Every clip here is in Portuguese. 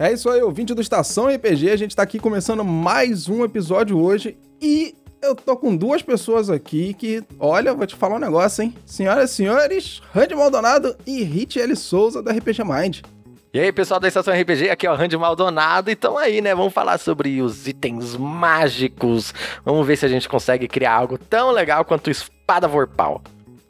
É isso aí, ouvinte do Estação RPG. A gente tá aqui começando mais um episódio hoje e eu tô com duas pessoas aqui que, olha, vou te falar um negócio, hein? Senhoras e senhores, Randy Maldonado e Rich L. Souza da RPG Mind. E aí, pessoal da Estação RPG, aqui é o Randy Maldonado e tamo aí, né? Vamos falar sobre os itens mágicos. Vamos ver se a gente consegue criar algo tão legal quanto Espada Vorpal.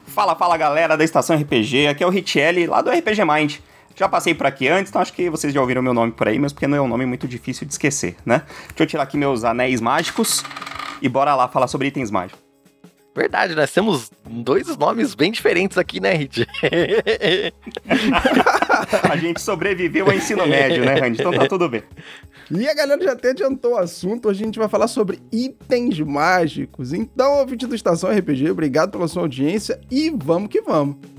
Fala, fala galera da Estação RPG, aqui é o Richelli lá do RPG Mind. Já passei por aqui antes, então acho que vocês já ouviram meu nome por aí, mas porque não é um nome muito difícil de esquecer, né? Deixa eu tirar aqui meus anéis mágicos e bora lá falar sobre itens mágicos. Verdade, nós temos dois nomes bem diferentes aqui, né, Rit? a gente sobreviveu ao ensino médio, né, Randy? Então tá tudo bem. E a galera já até adiantou o assunto, a gente vai falar sobre itens mágicos. Então, ouvinte do Estação RPG, obrigado pela sua audiência e vamos que vamos.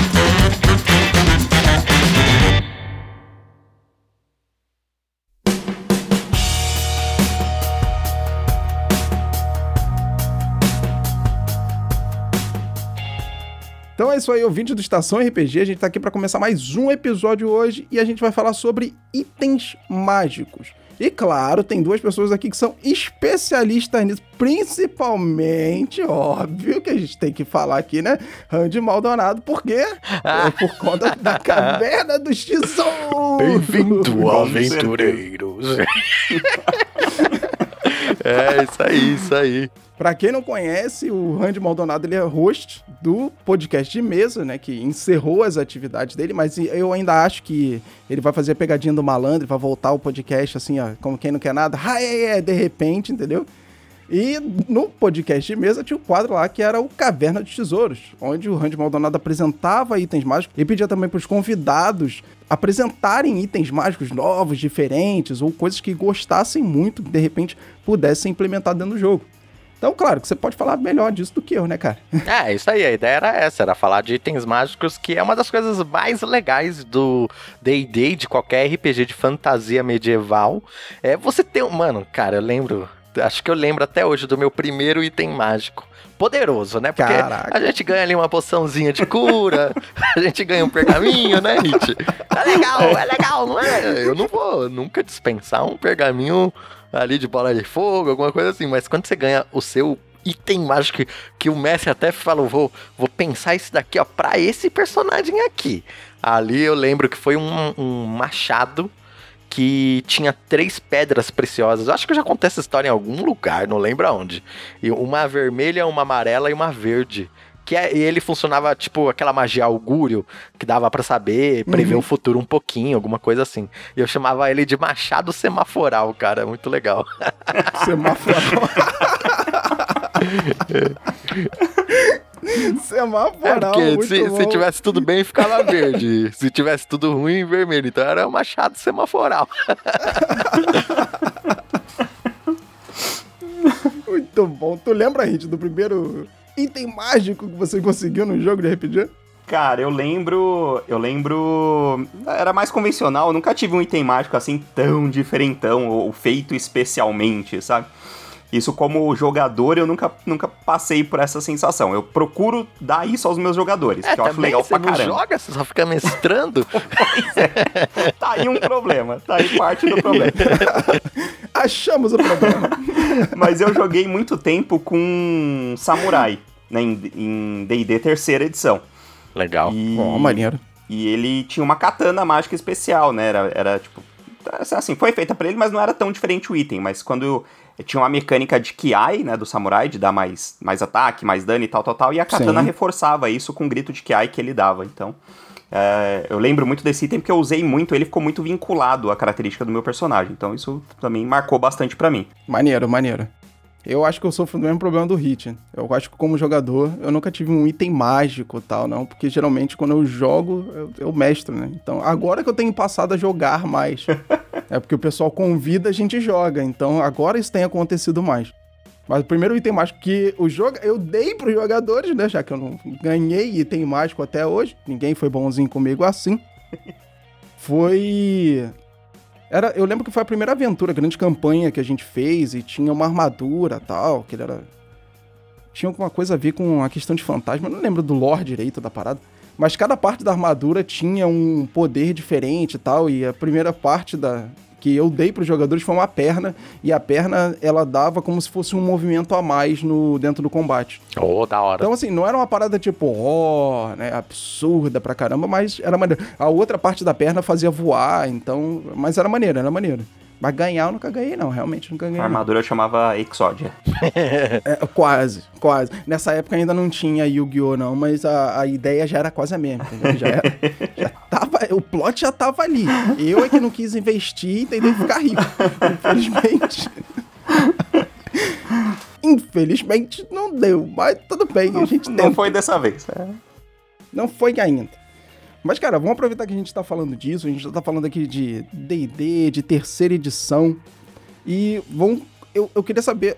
Então é isso aí, ouvinte do Estação RPG. A gente tá aqui para começar mais um episódio hoje e a gente vai falar sobre itens mágicos. E claro, tem duas pessoas aqui que são especialistas nisso, principalmente, óbvio que a gente tem que falar aqui, né? Randy Maldonado, porque é por conta da caverna dos tesouros. Bem-vindo, aventureiros. é, isso aí, isso aí. Pra quem não conhece, o Randy Maldonado ele é host do podcast de mesa, né? Que encerrou as atividades dele, mas eu ainda acho que ele vai fazer a pegadinha do malandro, vai voltar ao podcast assim, ó, como quem não quer nada, ah, é, é, de repente, entendeu? E no podcast de mesa tinha um quadro lá que era o Caverna dos Tesouros, onde o Randy Maldonado apresentava itens mágicos e pedia também para os convidados apresentarem itens mágicos novos, diferentes, ou coisas que gostassem muito, que de repente pudessem implementar dentro do jogo. Então, claro, que você pode falar melhor disso do que eu, né, cara? É, isso aí, a ideia era essa, era falar de itens mágicos, que é uma das coisas mais legais do D&D, de qualquer RPG de fantasia medieval. É você ter. Mano, cara, eu lembro... Acho que eu lembro até hoje do meu primeiro item mágico poderoso, né? Porque Caraca. a gente ganha ali uma poçãozinha de cura, a gente ganha um pergaminho, né, Hit? É legal, é legal, não é? Eu não vou nunca dispensar um pergaminho ali de bola de fogo, alguma coisa assim. Mas quando você ganha o seu item mágico que, que o Messi até falou, vou, vou pensar isso daqui, ó, pra esse personagem aqui. Ali eu lembro que foi um, um machado que tinha três pedras preciosas. Eu acho que eu já contei essa história em algum lugar, não lembro aonde. E uma vermelha, uma amarela e uma verde que é, ele funcionava tipo aquela magia augúrio, que dava para saber, prever uhum. o futuro um pouquinho, alguma coisa assim. E eu chamava ele de Machado Semaforal, cara, muito legal. Semaforal. Semaforal. É porque se, se, tivesse tudo bem, ficava verde. se tivesse tudo ruim, vermelho. Então era o Machado Semaforal. muito bom. Tu lembra, Hit, do primeiro item mágico que você conseguiu no jogo de RPG? Cara, eu lembro. Eu lembro. Era mais convencional, eu nunca tive um item mágico assim tão diferentão, ou feito especialmente, sabe? Isso como jogador, eu nunca, nunca passei por essa sensação. Eu procuro dar isso aos meus jogadores, é, que eu acho legal pra caramba. Você não joga, você só fica mestrando? é. Tá aí um problema, tá aí parte do problema. Achamos o problema. Mas eu joguei muito tempo com Samurai, né, em D&D terceira edição. Legal. E, oh, maneiro. E ele tinha uma katana mágica especial, né, era, era tipo... Assim, foi feita para ele, mas não era tão diferente o item. Mas quando tinha uma mecânica de Kiai, né, do samurai, de dar mais, mais ataque, mais dano e tal, tal, tal. E a katana Sim. reforçava isso com o grito de Kiai que ele dava. Então, é, eu lembro muito desse item porque eu usei muito, ele ficou muito vinculado à característica do meu personagem. Então, isso também marcou bastante para mim. Maneiro, maneiro. Eu acho que eu sofro do mesmo problema do Hit. Eu acho que como jogador, eu nunca tive um item mágico e tal, não. Porque geralmente quando eu jogo, eu, eu mestro, né? Então, agora que eu tenho passado a jogar mais. é porque o pessoal convida, a gente joga. Então, agora isso tem acontecido mais. Mas o primeiro item mágico que o jogo eu dei pros jogadores, né? Já que eu não ganhei item mágico até hoje. Ninguém foi bonzinho comigo assim. Foi era, eu lembro que foi a primeira aventura, a grande campanha que a gente fez e tinha uma armadura tal, que ele era. Tinha alguma coisa a ver com a questão de fantasma, eu não lembro do lore direito da parada. Mas cada parte da armadura tinha um poder diferente e tal, e a primeira parte da, que eu dei para os jogadores foi uma perna e a perna ela dava como se fosse um movimento a mais no dentro do combate. Oh, da hora. Então assim, não era uma parada tipo, ó, oh, né, absurda pra caramba, mas era maneiro. A outra parte da perna fazia voar, então, mas era maneiro, era maneiro. Mas ganhar eu nunca ganhei, não. Realmente nunca ganhei. A armadura não. chamava Exodia. é, quase, quase. Nessa época ainda não tinha Yu-Gi-Oh! não, mas a, a ideia já era quase a mesma, entendeu? Já, era, já tava, o plot já tava ali. Eu é que não quis investir e tentei ficar rico. Infelizmente. Infelizmente não deu, mas tudo bem, não, a gente Não foi dessa vez. É. Não foi ainda. Mas, cara, vamos aproveitar que a gente tá falando disso, a gente já tá falando aqui de D&D, de terceira edição, e vamos... Eu, eu queria saber,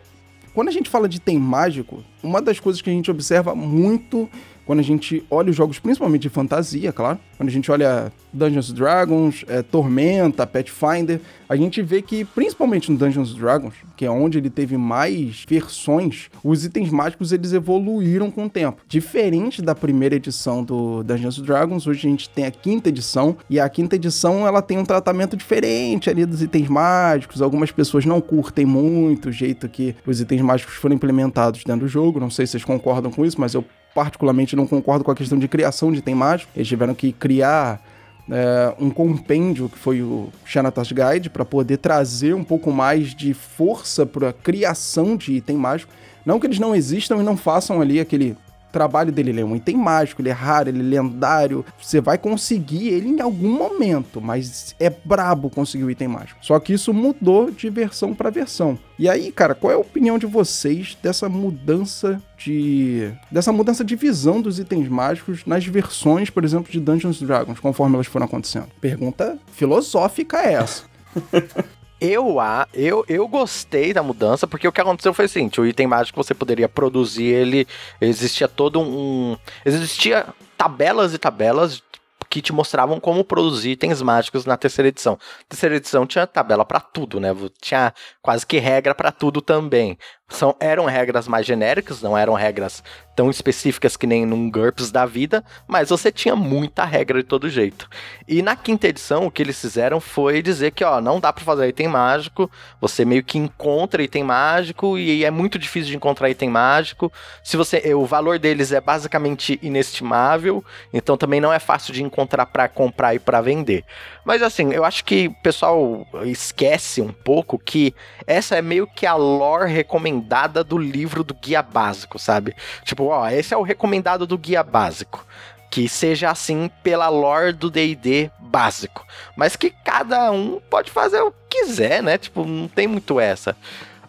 quando a gente fala de tem mágico, uma das coisas que a gente observa muito quando a gente olha os jogos, principalmente de fantasia, claro, quando a gente olha Dungeons Dragons, é, Tormenta, Pathfinder, a gente vê que, principalmente no Dungeons Dragons, que é onde ele teve mais versões, os itens mágicos eles evoluíram com o tempo. Diferente da primeira edição do Dungeons Dragons, hoje a gente tem a quinta edição, e a quinta edição ela tem um tratamento diferente ali dos itens mágicos. Algumas pessoas não curtem muito o jeito que os itens mágicos foram implementados dentro do jogo, não sei se vocês concordam com isso, mas eu particularmente não concordo com a questão de criação de item mágico. Eles tiveram que criar é, um compêndio que foi o Xanatos Guide para poder trazer um pouco mais de força para a criação de item mágico. Não que eles não existam e não façam ali aquele trabalho dele, ele é um item mágico, ele é raro, ele é lendário. Você vai conseguir ele em algum momento, mas é brabo conseguir o item mágico. Só que isso mudou de versão para versão. E aí, cara, qual é a opinião de vocês dessa mudança de dessa mudança de visão dos itens mágicos nas versões, por exemplo, de Dungeons Dragons, conforme elas foram acontecendo? Pergunta filosófica é essa. Eu, eu, eu gostei da mudança, porque o que aconteceu foi assim: o item mágico você poderia produzir ele, existia todo um. Existia tabelas e tabelas que te mostravam como produzir itens mágicos na terceira edição. terceira edição tinha tabela para tudo, né? Tinha quase que regra para tudo também. São, eram regras mais genéricas, não eram regras tão específicas que nem num GURPS da vida, mas você tinha muita regra de todo jeito. E na quinta edição, o que eles fizeram foi dizer que, ó, não dá para fazer item mágico, você meio que encontra item mágico e é muito difícil de encontrar item mágico. Se você, o valor deles é basicamente inestimável, então também não é fácil de encontrar para comprar e para vender. Mas assim, eu acho que o pessoal esquece um pouco que essa é meio que a lore recomendada do livro do guia básico, sabe? Tipo, ó, esse é o recomendado do guia básico. Que seja assim pela lore do DD básico. Mas que cada um pode fazer o que quiser, né? Tipo, não tem muito essa.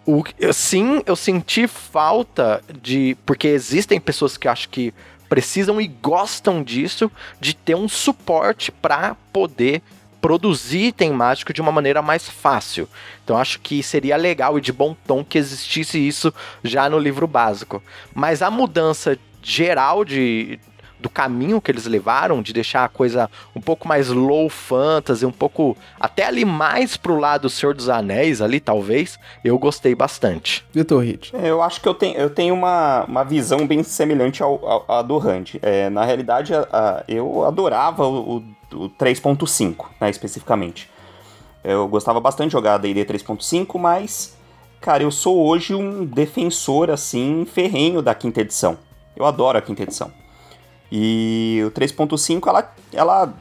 O, eu, sim, eu senti falta de. Porque existem pessoas que eu acho que precisam e gostam disso, de ter um suporte para poder produzir item mágico de uma maneira mais fácil. Então acho que seria legal e de bom tom que existisse isso já no livro básico. Mas a mudança geral de, do caminho que eles levaram, de deixar a coisa um pouco mais low fantasy, um pouco até ali mais pro lado Senhor dos Anéis ali, talvez, eu gostei bastante. Vitor Hit. É, eu acho que eu tenho, eu tenho uma, uma visão bem semelhante ao, ao, à do Rand. É, na realidade, a, a, eu adorava o, o 3.5, né, especificamente. Eu gostava bastante de jogar D&D 3.5, mas, cara, eu sou hoje um defensor, assim, ferrenho da quinta edição. Eu adoro a quinta edição. E o 3.5, ela, ela,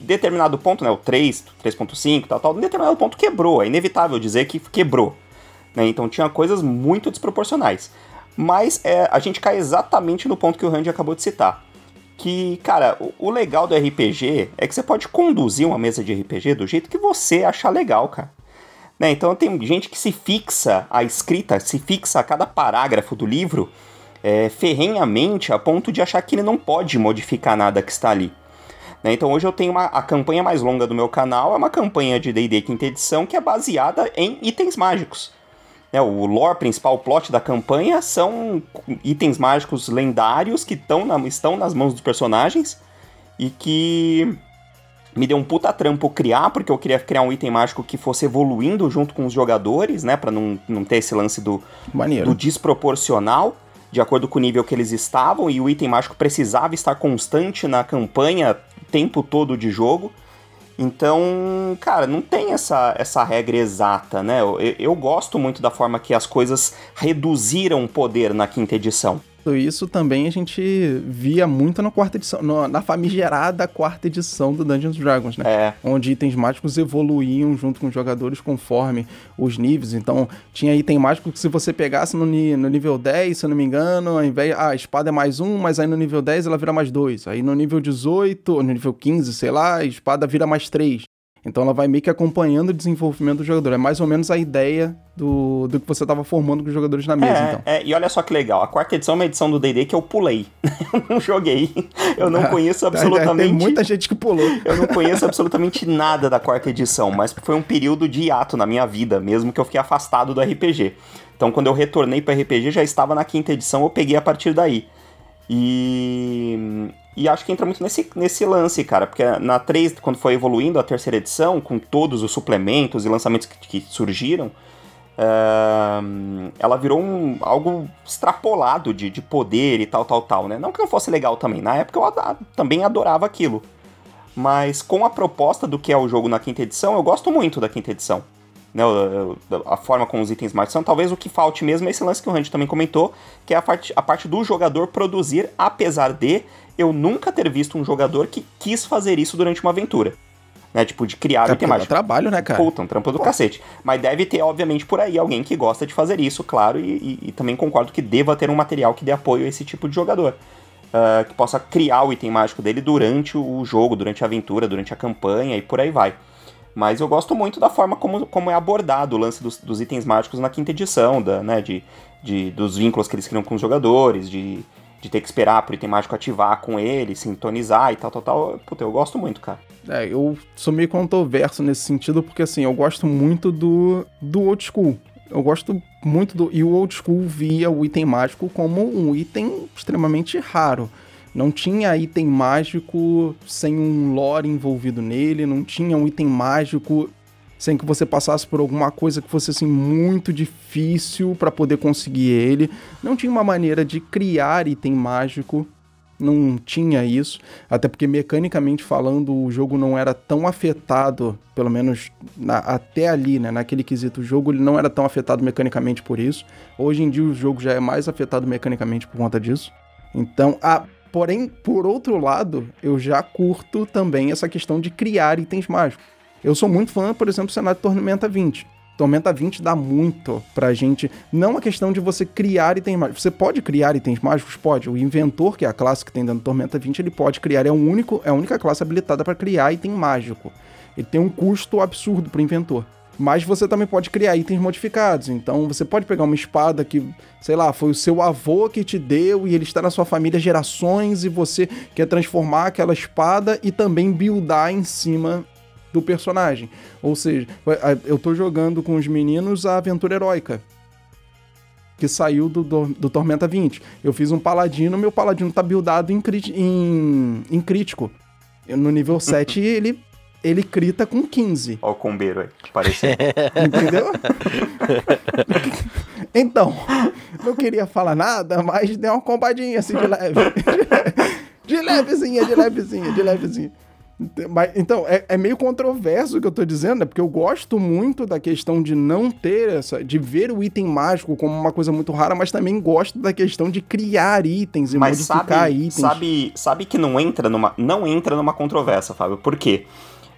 determinado ponto, né, o 3, 3.5, tal, tal, em determinado ponto quebrou. É inevitável dizer que quebrou. Né? Então tinha coisas muito desproporcionais. Mas é, a gente cai exatamente no ponto que o Randy acabou de citar. Que, cara, o, legal do RPG é que você pode conduzir uma mesa de RPG do jeito que você achar legal, cara. Né? Então tem gente que se fixa a escrita, se fixa a cada parágrafo do livro é, ferrenhamente a ponto de achar que ele não pode modificar nada que está ali. Né? Então hoje eu tenho uma, a campanha mais longa do meu canal, é uma campanha de D&D quinta edição que é baseada em itens mágicos. Né? O lore principal, o plot da campanha são itens mágicos lendários que na, estão nas mãos dos personagens e que me deu um puta trampo criar, porque eu queria criar um item mágico que fosse evoluindo junto com os jogadores, né? Pra não, não ter esse lance do, do desproporcional, de acordo com o nível que eles estavam, e o item mágico precisava estar constante na campanha o tempo todo de jogo. Então, cara, não tem essa, essa regra exata, né? Eu, eu gosto muito da forma que as coisas reduziram o poder na quinta edição isso também a gente via muito na quarta edição, no, na famigerada quarta edição do Dungeons Dragons, né? É. Onde itens mágicos evoluíam junto com os jogadores conforme os níveis. Então, tinha item mágico que se você pegasse no, no nível 10, se eu não me engano, ao invés. Ah, a espada é mais um, mas aí no nível 10 ela vira mais dois. Aí no nível 18, ou no nível 15, sei lá, a espada vira mais três. Então ela vai meio que acompanhando o desenvolvimento do jogador. É mais ou menos a ideia do, do que você estava formando com os jogadores na mesa, é, então. É, e olha só que legal. A quarta edição é uma edição do D&D que eu pulei. eu não joguei. Eu não conheço absolutamente... Tem muita gente que pulou. eu não conheço absolutamente nada da quarta edição, mas foi um período de hiato na minha vida, mesmo que eu fiquei afastado do RPG. Então quando eu retornei para RPG já estava na quinta edição, eu peguei a partir daí. E, e acho que entra muito nesse, nesse lance, cara, porque na 3, quando foi evoluindo a terceira edição, com todos os suplementos e lançamentos que, que surgiram, uh, ela virou um, algo extrapolado de, de poder e tal, tal, tal, né? Não que não fosse legal também, na época eu também adorava aquilo. Mas com a proposta do que é o jogo na quinta edição, eu gosto muito da quinta edição né, a forma como os itens mágicos são, talvez o que falte mesmo é esse lance que o Randy também comentou, que é a parte, a parte do jogador produzir, apesar de eu nunca ter visto um jogador que quis fazer isso durante uma aventura. Né, tipo, de criar é item mágico. trabalho, né, cara? Puta, um trampo do Pô. cacete. Mas deve ter, obviamente, por aí alguém que gosta de fazer isso, claro, e, e, e também concordo que deva ter um material que dê apoio a esse tipo de jogador. Uh, que possa criar o item mágico dele durante o jogo, durante a aventura, durante a campanha e por aí vai. Mas eu gosto muito da forma como, como é abordado o lance dos, dos itens mágicos na quinta edição, da, né, de, de, dos vínculos que eles criam com os jogadores, de, de ter que esperar pro item mágico ativar com ele, sintonizar e tal, tal, tal. Puta, eu gosto muito, cara. É, eu sou meio controverso nesse sentido, porque assim, eu gosto muito do, do old school. Eu gosto muito do. E o old school via o item mágico como um item extremamente raro. Não tinha item mágico sem um lore envolvido nele, não tinha um item mágico sem que você passasse por alguma coisa que fosse assim muito difícil para poder conseguir ele. Não tinha uma maneira de criar item mágico, não tinha isso, até porque mecanicamente falando o jogo não era tão afetado, pelo menos na, até ali, né, naquele quesito o jogo ele não era tão afetado mecanicamente por isso. Hoje em dia o jogo já é mais afetado mecanicamente por conta disso. Então, a Porém, por outro lado, eu já curto também essa questão de criar itens mágicos. Eu sou muito fã, por exemplo, do cenário Tormenta 20. Tormenta 20 dá muito pra gente. Não a questão de você criar itens mágicos. Você pode criar itens mágicos? Pode. O inventor, que é a classe que tem dentro do Tormenta 20, ele pode criar. É, o único, é a única classe habilitada para criar item mágico. Ele tem um custo absurdo pro inventor. Mas você também pode criar itens modificados. Então você pode pegar uma espada que, sei lá, foi o seu avô que te deu e ele está na sua família gerações e você quer transformar aquela espada e também buildar em cima do personagem. Ou seja, eu tô jogando com os meninos a aventura heróica. Que saiu do, do, do Tormenta 20. Eu fiz um paladino, meu paladino tá buildado em, em, em crítico. No nível 7 ele ele crita com 15. Ó o combeiro aí, pareceu. Entendeu? então, não queria falar nada, mas deu uma combadinha assim de leve. de levezinha, de levezinha, de levezinha. Mas, então, é, é, meio controverso o que eu tô dizendo, né? Porque eu gosto muito da questão de não ter essa. de ver o item mágico como uma coisa muito rara, mas também gosto da questão de criar itens e mas modificar sabe, itens. Sabe, sabe que não entra numa. Não entra numa controvérsia, Fábio. Por quê?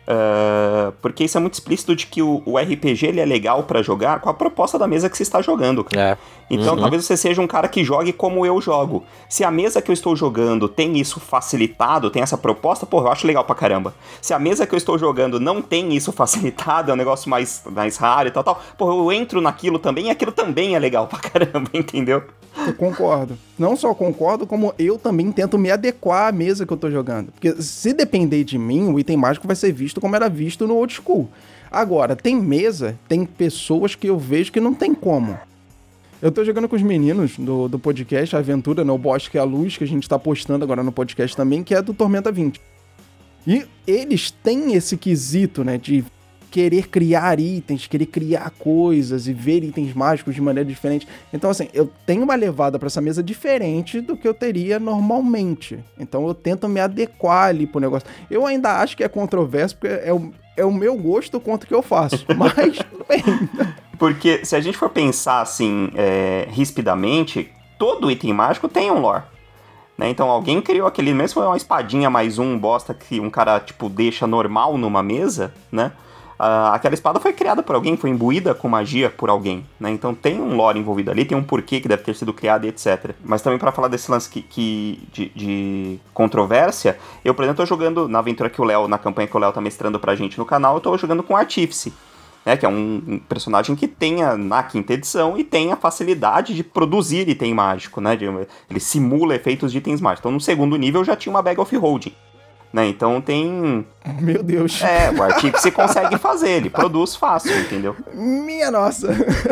Uh, porque isso é muito explícito de que o, o RPG ele é legal para jogar com a proposta da mesa que você está jogando. É. Então Uhum. talvez você seja um cara que jogue como eu jogo. Se a mesa que eu estou jogando tem isso facilitado, tem essa proposta, pô, eu acho legal pra caramba. Se a mesa que eu estou jogando não tem isso facilitado, é um negócio mais, mais raro e tal, tal, pô, eu entro naquilo também e aquilo também é legal pra caramba, entendeu? Eu concordo. Não só concordo, como eu também tento me adequar à mesa que eu tô jogando. Porque se depender de mim, o item mágico vai ser visto como era visto no old school. Agora, tem mesa, tem pessoas que eu vejo que não tem como. Eu tô jogando com os meninos do, do podcast Aventura, no Bosque e a Luz, que a gente tá postando agora no podcast também, que é do Tormenta 20. E eles têm esse quesito, né, de querer criar itens, querer criar coisas e ver itens mágicos de maneira diferente. Então, assim, eu tenho uma levada para essa mesa diferente do que eu teria normalmente. Então, eu tento me adequar ali pro negócio. Eu ainda acho que é controverso, porque é o, é o meu gosto contra o que eu faço. Mas, tudo bem. Porque se a gente for pensar assim, é, rispidamente, todo item mágico tem um lore. Né? Então alguém criou aquele mesmo uma espadinha mais um bosta que um cara tipo deixa normal numa mesa, né? Ah, aquela espada foi criada por alguém, foi imbuída com magia por alguém, né? Então tem um lore envolvido ali, tem um porquê que deve ter sido criado e etc. Mas também para falar desse lance que, que de, de, controvérsia, eu, por exemplo, tô jogando na aventura que o Léo, na campanha que o Léo tá mestrando pra gente no canal, eu tô jogando com Artífice. Né, que é um, um, personagem que tenha na quinta edição e tem a facilidade de produzir item mágico, né? De, ele simula efeitos de itens mágicos. Então, no segundo nível já tinha uma Bag of Holding. Né? Então tem. Meu Deus. É, o Artífice consegue fazer, ele produz fácil, entendeu? Minha nossa.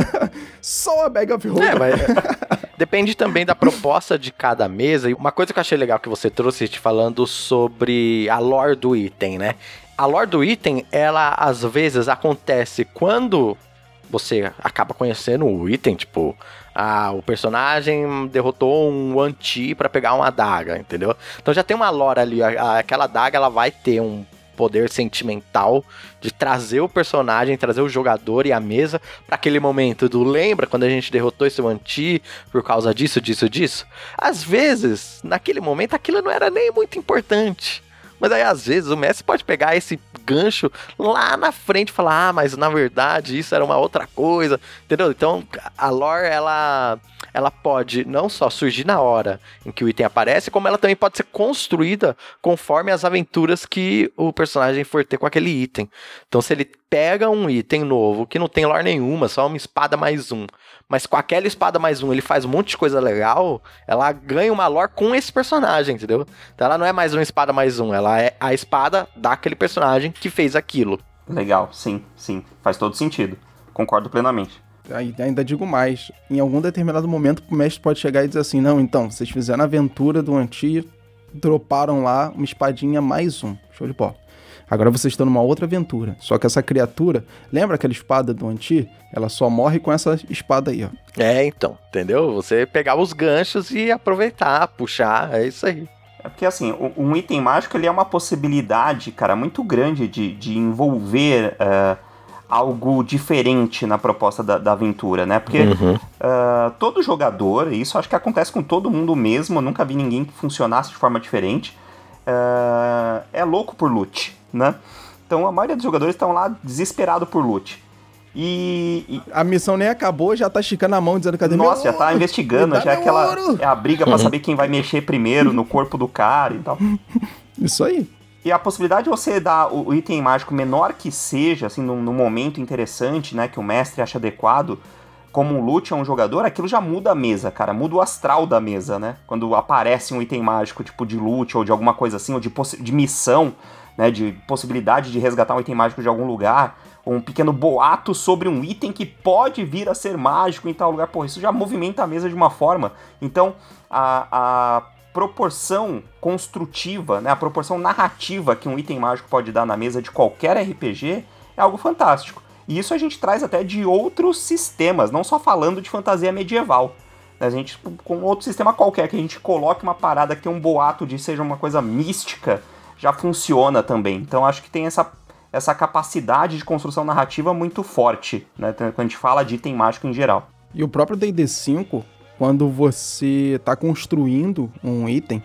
Só a Bag of Holding. É, mas depende também da proposta de cada mesa. E uma coisa que eu achei legal que você trouxe, te falando sobre a lore do item, né? A lore do item, ela às vezes acontece quando você acaba conhecendo o item, tipo, ah, o personagem derrotou um anti para pegar uma adaga, entendeu? Então já tem uma lore ali, aquela adaga ela vai ter um poder sentimental de trazer o personagem, trazer o jogador e a mesa para aquele momento do lembra quando a gente derrotou esse anti por causa disso, disso, disso. Às vezes, naquele momento aquilo não era nem muito importante. Mas aí, às vezes, o Messi pode pegar esse gancho lá na frente falar: Ah, mas na verdade isso era uma outra coisa, entendeu? Então, a lore, ela, ela pode não só surgir na hora em que o item aparece, como ela também pode ser construída conforme as aventuras que o personagem for ter com aquele item. Então, se ele pega um item novo que não tem lore nenhuma, só uma espada mais um, mas com aquela espada mais um ele faz um monte de coisa legal, ela ganha uma lore com esse personagem, entendeu? Então ela não é mais uma espada mais um, ela é a espada daquele personagem que fez aquilo. Legal, sim, sim. Faz todo sentido. Concordo plenamente. Ainda digo mais, em algum determinado momento o mestre pode chegar e dizer assim, não, então, vocês fizeram a aventura do Anti, droparam lá uma espadinha mais um. Show de bola. Agora vocês estão numa outra aventura. Só que essa criatura, lembra aquela espada do Anti? Ela só morre com essa espada aí, ó. É, então, entendeu? Você pegar os ganchos e aproveitar, puxar, é isso aí. É porque, assim, um item mágico ele é uma possibilidade, cara, muito grande de, de envolver uh, algo diferente na proposta da, da aventura, né? Porque uhum. uh, todo jogador, isso acho que acontece com todo mundo mesmo, eu nunca vi ninguém que funcionasse de forma diferente, uh, é louco por loot, né? Então a maioria dos jogadores estão lá desesperado por loot. E, e, A missão nem acabou, já tá esticando a mão dizendo cadê Nossa, meu já tá investigando, já é aquela. Ouro. É a briga para saber quem vai mexer primeiro no corpo do cara e tal. Isso aí. E a possibilidade de você dar o, o item mágico menor que seja, assim, num, num, momento interessante, né, que o mestre acha adequado, como um loot a um jogador, aquilo já muda a mesa, cara. Muda o astral da mesa, né? Quando aparece um item mágico, tipo de loot ou de alguma coisa assim, ou de, de missão, né, de possibilidade de resgatar um item mágico de algum lugar, um pequeno boato sobre um item que pode vir a ser mágico em tal lugar. Pô, isso já movimenta a mesa de uma forma. Então, a, a proporção construtiva, né, a proporção narrativa que um item mágico pode dar na mesa de qualquer RPG é algo fantástico. E isso a gente traz até de outros sistemas, não só falando de fantasia medieval. A gente, com outro sistema qualquer, que a gente coloque uma parada que tem um boato de seja uma coisa mística, já funciona também. Então acho que tem essa, essa capacidade de construção narrativa muito forte, né? Quando a gente fala de item mágico em geral. E o próprio D&D 5, quando você está construindo um item,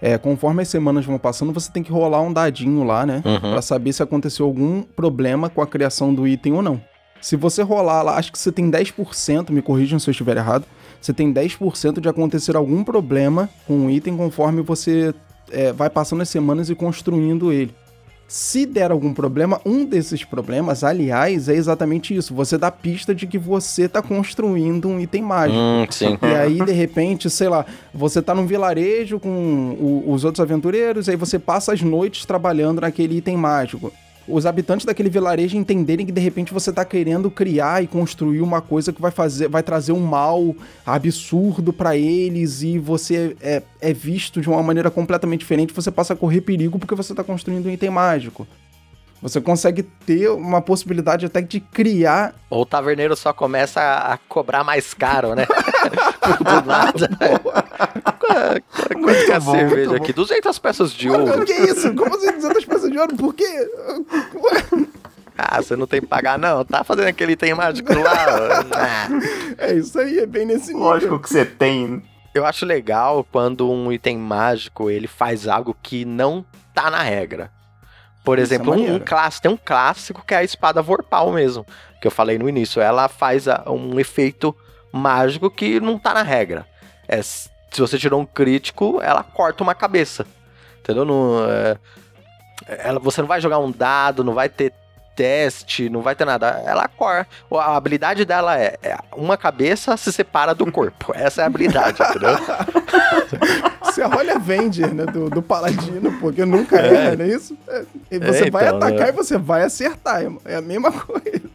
é, conforme as semanas vão passando, você tem que rolar um dadinho lá, né? Uhum. Pra saber se aconteceu algum problema com a criação do item ou não. Se você rolar lá, acho que você tem 10%, me corrijam se eu estiver errado, você tem 10% de acontecer algum problema com o item conforme você é, vai passando as semanas e construindo ele. Se der algum problema, um desses problemas, aliás, é exatamente isso. Você dá pista de que você está construindo um item mágico. Hum, sim. E aí, de repente, sei lá, você tá num vilarejo com o- os outros aventureiros, aí você passa as noites trabalhando naquele item mágico. Os habitantes daquele vilarejo entenderem que de repente você tá querendo criar e construir uma coisa que vai fazer, vai trazer um mal absurdo pra eles e você é, é visto de uma maneira completamente diferente, você passa a correr perigo porque você tá construindo um item mágico. Você consegue ter uma possibilidade até de criar Ou o taverneiro só começa a cobrar mais caro, né? Do nada. Quanto que é a cerveja aqui? 200 peças de Mano, ouro. que isso? Como assim 200 peças de ouro? Por quê? Ah, você não tem que pagar, não. Tá fazendo aquele item mágico lá. Ah. É isso aí, é bem nesse nível. Lógico que você tem. Eu acho legal quando um item mágico ele faz algo que não tá na regra. Por é exemplo, um, um clássico, tem um clássico que é a espada Vorpal mesmo, que eu falei no início. Ela faz a- um efeito mágico que não tá na regra. É, se você tirou um crítico, ela corta uma cabeça. Entendeu? Não, é, ela, você não vai jogar um dado, não vai ter teste, não vai ter nada. Ela corta. A habilidade dela é, é uma cabeça se separa do corpo. Essa é a habilidade, entendeu? Você olha Avenger, né, do, do Paladino, porque nunca É. erra, não é isso? É, e você É, vai então, atacar né? e você vai acertar. É a mesma coisa.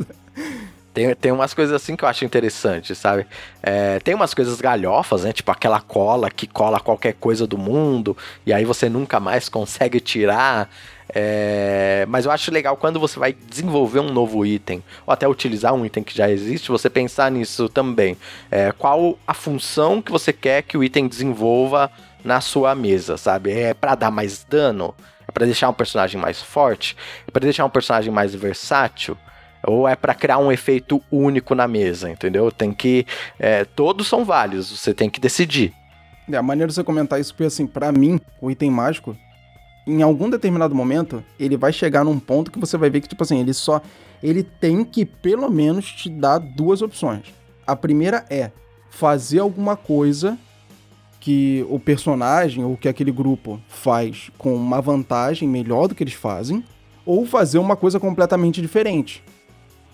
Tem, tem umas coisas assim que eu acho interessante, sabe? É, tem umas coisas galhofas, né? Tipo aquela cola que cola qualquer coisa do mundo e aí você nunca mais consegue tirar. É, mas eu acho legal quando você vai desenvolver um novo item, ou até utilizar um item que já existe, você pensar nisso também. É, qual a função que você quer que o item desenvolva na sua mesa, sabe? É para dar mais dano? É para deixar um personagem mais forte? É para deixar um personagem mais versátil? Ou é pra criar um efeito único na mesa, entendeu? Tem que. é, todos são válidos, você tem que decidir. É, a maneira de você comentar isso, porque assim, pra mim, o item mágico, em algum determinado momento, ele vai chegar num ponto que você vai ver que, tipo assim, ele só. Ele tem que, pelo menos, te dar duas opções. A primeira é fazer alguma coisa que o personagem ou que aquele grupo faz com uma vantagem melhor do que eles fazem, ou fazer uma coisa completamente diferente.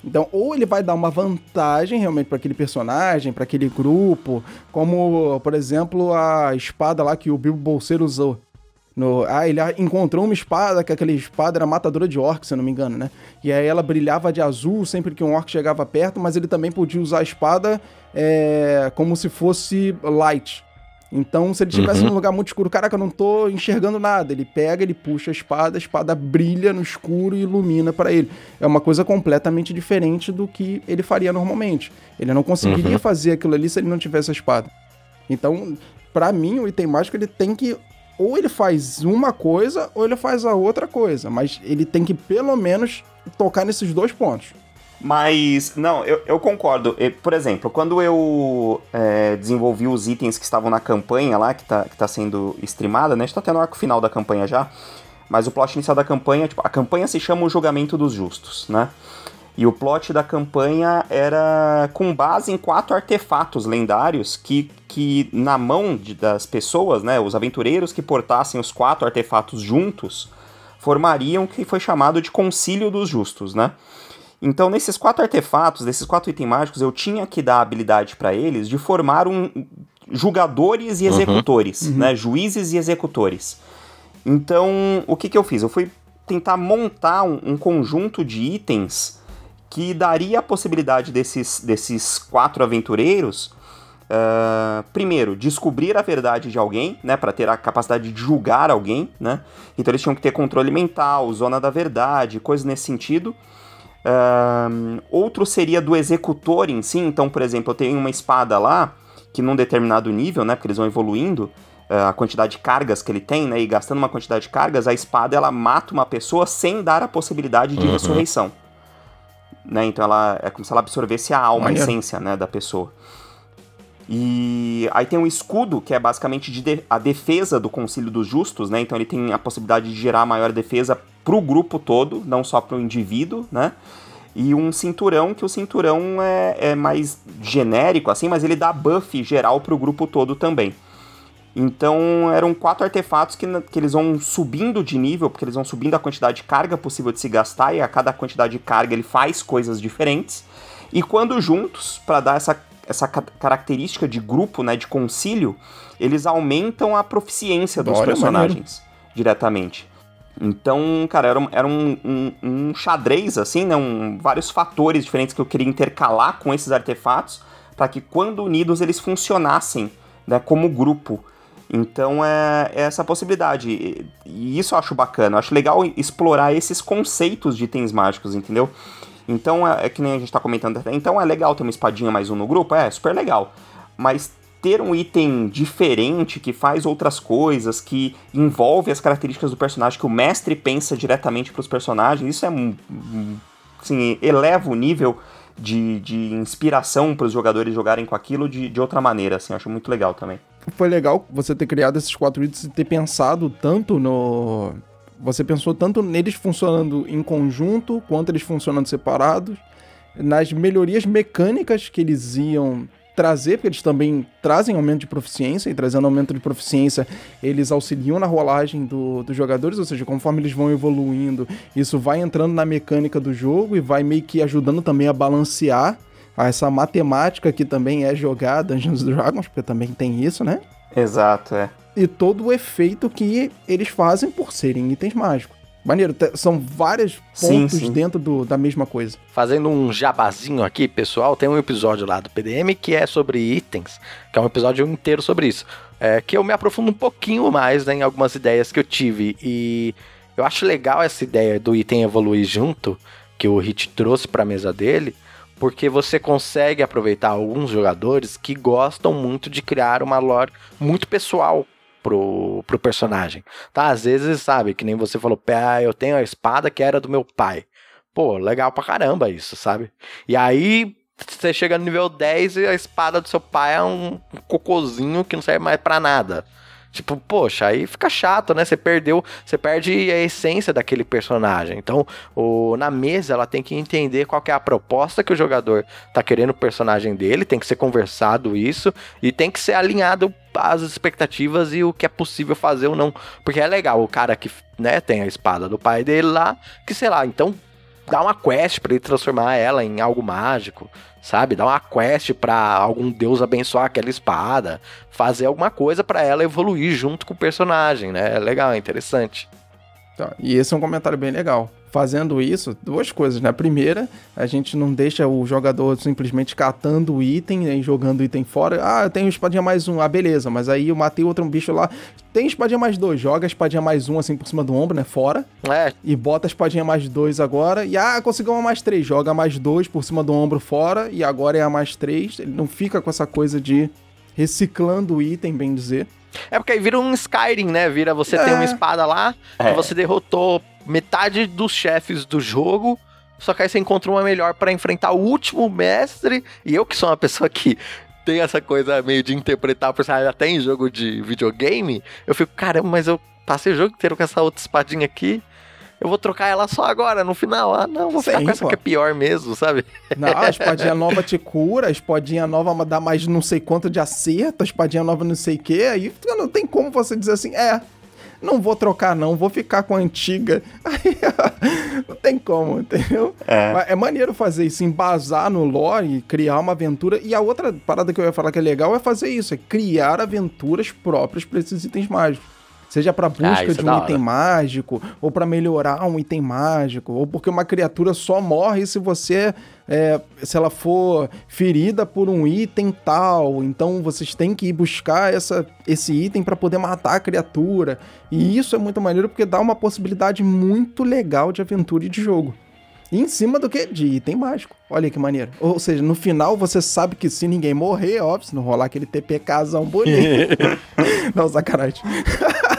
Então, ou ele vai dar uma vantagem realmente para aquele personagem, para aquele grupo, como, por exemplo, a espada lá que o Bilbo Bolseiro usou. No, ah, ele encontrou uma espada, que aquela espada era matadora de orcs, se eu não me engano, né? E aí ela brilhava de azul sempre que um orc chegava perto, mas ele também podia usar a espada é, como se fosse light. Então, se ele estivesse Uhum. num lugar muito escuro, caraca, eu não tô enxergando nada. Ele pega, ele puxa a espada, a espada brilha no escuro e ilumina para ele. É uma coisa completamente diferente do que ele faria normalmente. Ele não conseguiria Uhum. fazer aquilo ali se ele não tivesse a espada. Então, pra mim, o item mágico ele tem que ou ele faz uma coisa ou ele faz a outra coisa, mas ele tem que pelo menos tocar nesses dois pontos. Mas, não, eu, eu concordo. Por exemplo, quando eu é, desenvolvi os itens que estavam na campanha lá, que tá, que tá sendo streamada, né? A gente tá tendo o arco final da campanha já. Mas o plot inicial da campanha, tipo, a campanha se chama O Julgamento dos Justos, né? E o plot da campanha era com base em quatro artefatos lendários que, que na mão de- das pessoas, né, os aventureiros que portassem os quatro artefatos juntos, formariam o que foi chamado de Concílio dos Justos, né? Então, nesses quatro artefatos, desses quatro itens mágicos, eu tinha que dar a habilidade para eles de formar um julgadores e executores, né? Juízes e executores. Então, o que, que eu fiz? Eu fui tentar montar um, um conjunto de itens que daria a possibilidade desses, desses quatro aventureiros, ah, primeiro, descobrir a verdade de alguém, né, para ter a capacidade de julgar alguém, né? Então eles tinham que ter controle mental, zona da verdade, coisas nesse sentido. Ahn, outro seria do executor em si. Então, por exemplo, eu tenho uma espada lá que num determinado nível, né, porque eles vão evoluindo, ah, a quantidade de cargas que ele tem, né, e gastando uma quantidade de cargas, a espada ela mata uma pessoa sem dar a possibilidade de Uhum. ressurreição. Né, então ela é como se ela absorvesse a alma, a essência, né, da pessoa. E aí tem um escudo, que é basicamente de a defesa do Concílio dos Justos, né? Então ele tem a possibilidade de gerar maior defesa pro grupo todo, não só pro indivíduo, né? E um cinturão, que o cinturão é, é mais genérico, assim, mas ele dá buff geral pro grupo todo também. Então eram quatro artefatos que, que eles vão subindo de nível, porque eles vão subindo a quantidade de carga possível de se gastar, e a cada quantidade de carga ele faz coisas diferentes. E quando juntos, para dar essa essa característica de grupo, né, de concílio, eles aumentam a proficiência dos Olha, personagens maneiro. diretamente. Então, cara, era, era um, um, um, xadrez, assim, né? Um, vários fatores diferentes que eu queria intercalar com esses artefatos para que, quando unidos, eles funcionassem né, como grupo. Então, é, é, essa possibilidade. E, e isso eu acho bacana. Eu acho legal explorar esses conceitos de itens mágicos, entendeu? Então, é, é que nem a gente tá comentando até. Então, é legal ter uma espadinha mais um no grupo? É, super legal. Mas ter um item diferente que faz outras coisas, que envolve as características do personagem, que o mestre pensa diretamente para os personagens, isso é assim, eleva o nível de, de inspiração para os jogadores jogarem com aquilo de, de outra maneira, assim, acho muito legal também. Foi legal você ter criado esses quatro itens e ter pensado tanto no, você pensou tanto neles funcionando em conjunto quanto eles funcionando separados, nas melhorias mecânicas que eles iam trazer, porque eles também trazem aumento de proficiência, e trazendo aumento de proficiência, eles auxiliam na rolagem do, dos jogadores, ou seja, conforme eles vão evoluindo, isso vai entrando na mecânica do jogo e vai meio que ajudando também a balancear essa matemática que também é jogar Dungeons Dragons, porque também tem isso, né? Exato, é e todo o efeito que eles fazem por serem itens mágicos. Maneiro, são vários pontos sim, sim. dentro do, da mesma coisa. Fazendo um jabazinho aqui, pessoal, tem um episódio lá do PDM que é sobre itens, que é um episódio inteiro sobre isso. É, que eu me aprofundo um pouquinho mais né, em algumas ideias que eu tive. E eu acho legal essa ideia do item evoluir junto, que o Hit trouxe para a mesa dele, porque você consegue aproveitar alguns jogadores que gostam muito de criar uma lore muito pessoal pro, pro personagem. Tá? Às vezes, sabe, que nem você falou, ah, eu tenho a espada que era do meu pai. Pô, legal pra caramba isso, sabe? E aí você chega no nível 10 e a espada do seu pai é um cocôzinho que não serve mais para nada. Tipo, poxa, aí fica chato, né? Você perdeu, você perde a essência daquele personagem. Então, o, na mesa ela tem que entender qual que é a proposta que o jogador tá querendo o personagem dele, tem que ser conversado isso e tem que ser alinhado às expectativas e o que é possível fazer ou não. Porque é legal o cara que, né, tem a espada do pai dele lá, que sei lá, então dá uma quest para ele transformar ela em algo mágico, sabe? Dar uma quest para algum deus abençoar aquela espada, fazer alguma coisa para ela evoluir junto com o personagem, né? É legal, é interessante. Tá, e esse é um comentário bem legal fazendo isso, duas coisas, né? A primeira, a gente não deixa o jogador simplesmente catando o item e jogando o item fora. Ah, eu tenho espadinha mais um. Ah, beleza, mas aí eu matei outro bicho lá. Tem espadinha mais dois. Joga a espadinha mais um assim por cima do ombro, né? Fora. É. E bota a espadinha mais dois agora. E ah, conseguiu uma mais três. Joga mais dois por cima do ombro fora. E agora é a mais três. Ele não fica com essa coisa de reciclando o item, bem dizer. É porque aí vira um Skyrim, né? Vira você é. tem uma espada lá, é. você derrotou metade dos chefes do jogo. Só que aí você encontra uma melhor para enfrentar o último mestre. E eu que sou uma pessoa que tem essa coisa meio de interpretar personagem até em jogo de videogame, eu fico, caramba, mas eu passei o jogo inteiro com essa outra espadinha aqui. Eu vou trocar ela só agora, no final. Ah, não, vou Sim, ficar com essa pô. que é pior mesmo, sabe? Não, a espadinha nova te cura, a espadinha nova dá mais não sei quanto de acerto, a espadinha nova não sei o quê. Aí não tem como você dizer assim, é, não vou trocar não, vou ficar com a antiga. Aí, não tem como, entendeu? É. é maneiro fazer isso, embasar no lore, criar uma aventura. E a outra parada que eu ia falar que é legal é fazer isso, é criar aventuras próprias para esses itens mágicos. Seja para busca ah, de é um item mágico, ou para melhorar um item mágico, ou porque uma criatura só morre se você. É, se ela for ferida por um item tal. Então vocês têm que ir buscar essa, esse item para poder matar a criatura. E isso é muito maneiro porque dá uma possibilidade muito legal de aventura e de jogo. E em cima do que? De item mágico. Olha que maneiro. Ou seja, no final você sabe que se ninguém morrer, óbvio, se não rolar aquele TPKzão bonito. não, sacanagem.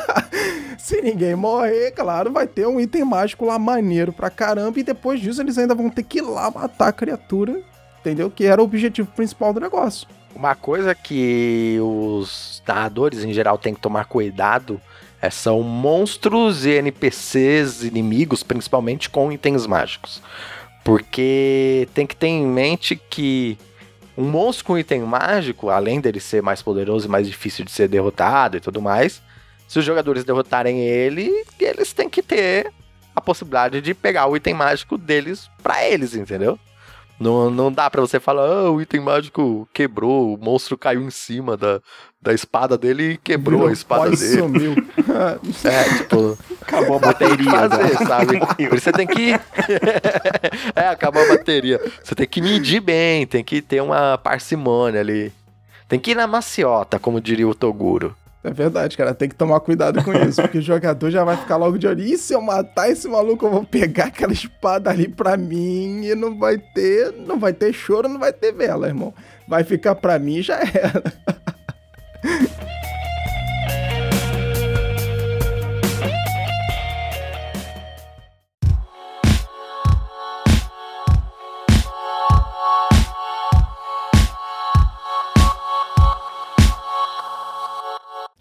se ninguém morrer, claro, vai ter um item mágico lá maneiro pra caramba. E depois disso eles ainda vão ter que ir lá matar a criatura. Entendeu? Que era o objetivo principal do negócio. Uma coisa que os narradores em geral têm que tomar cuidado é, são monstros e NPCs inimigos, principalmente com itens mágicos. Porque tem que ter em mente que um monstro com item mágico, além dele ser mais poderoso e mais difícil de ser derrotado e tudo mais, se os jogadores derrotarem ele, eles têm que ter a possibilidade de pegar o item mágico deles para eles, entendeu? Não, não dá para você falar, ah, o item mágico quebrou, o monstro caiu em cima da, da espada dele e quebrou Virou, a espada dele. Sumiu. é, tipo. Acabou a bateria. fazer, né? sabe? Por isso você tem que. é, acabou a bateria. Você tem que medir bem, tem que ter uma parcimônia ali. Tem que ir na maciota, como diria o Toguro. É verdade, cara. Tem que tomar cuidado com isso, porque o jogador já vai ficar logo de olho. E se eu matar esse maluco, eu vou pegar aquela espada ali pra mim e não vai ter. Não vai ter choro, não vai ter vela, irmão. Vai ficar pra mim e já era.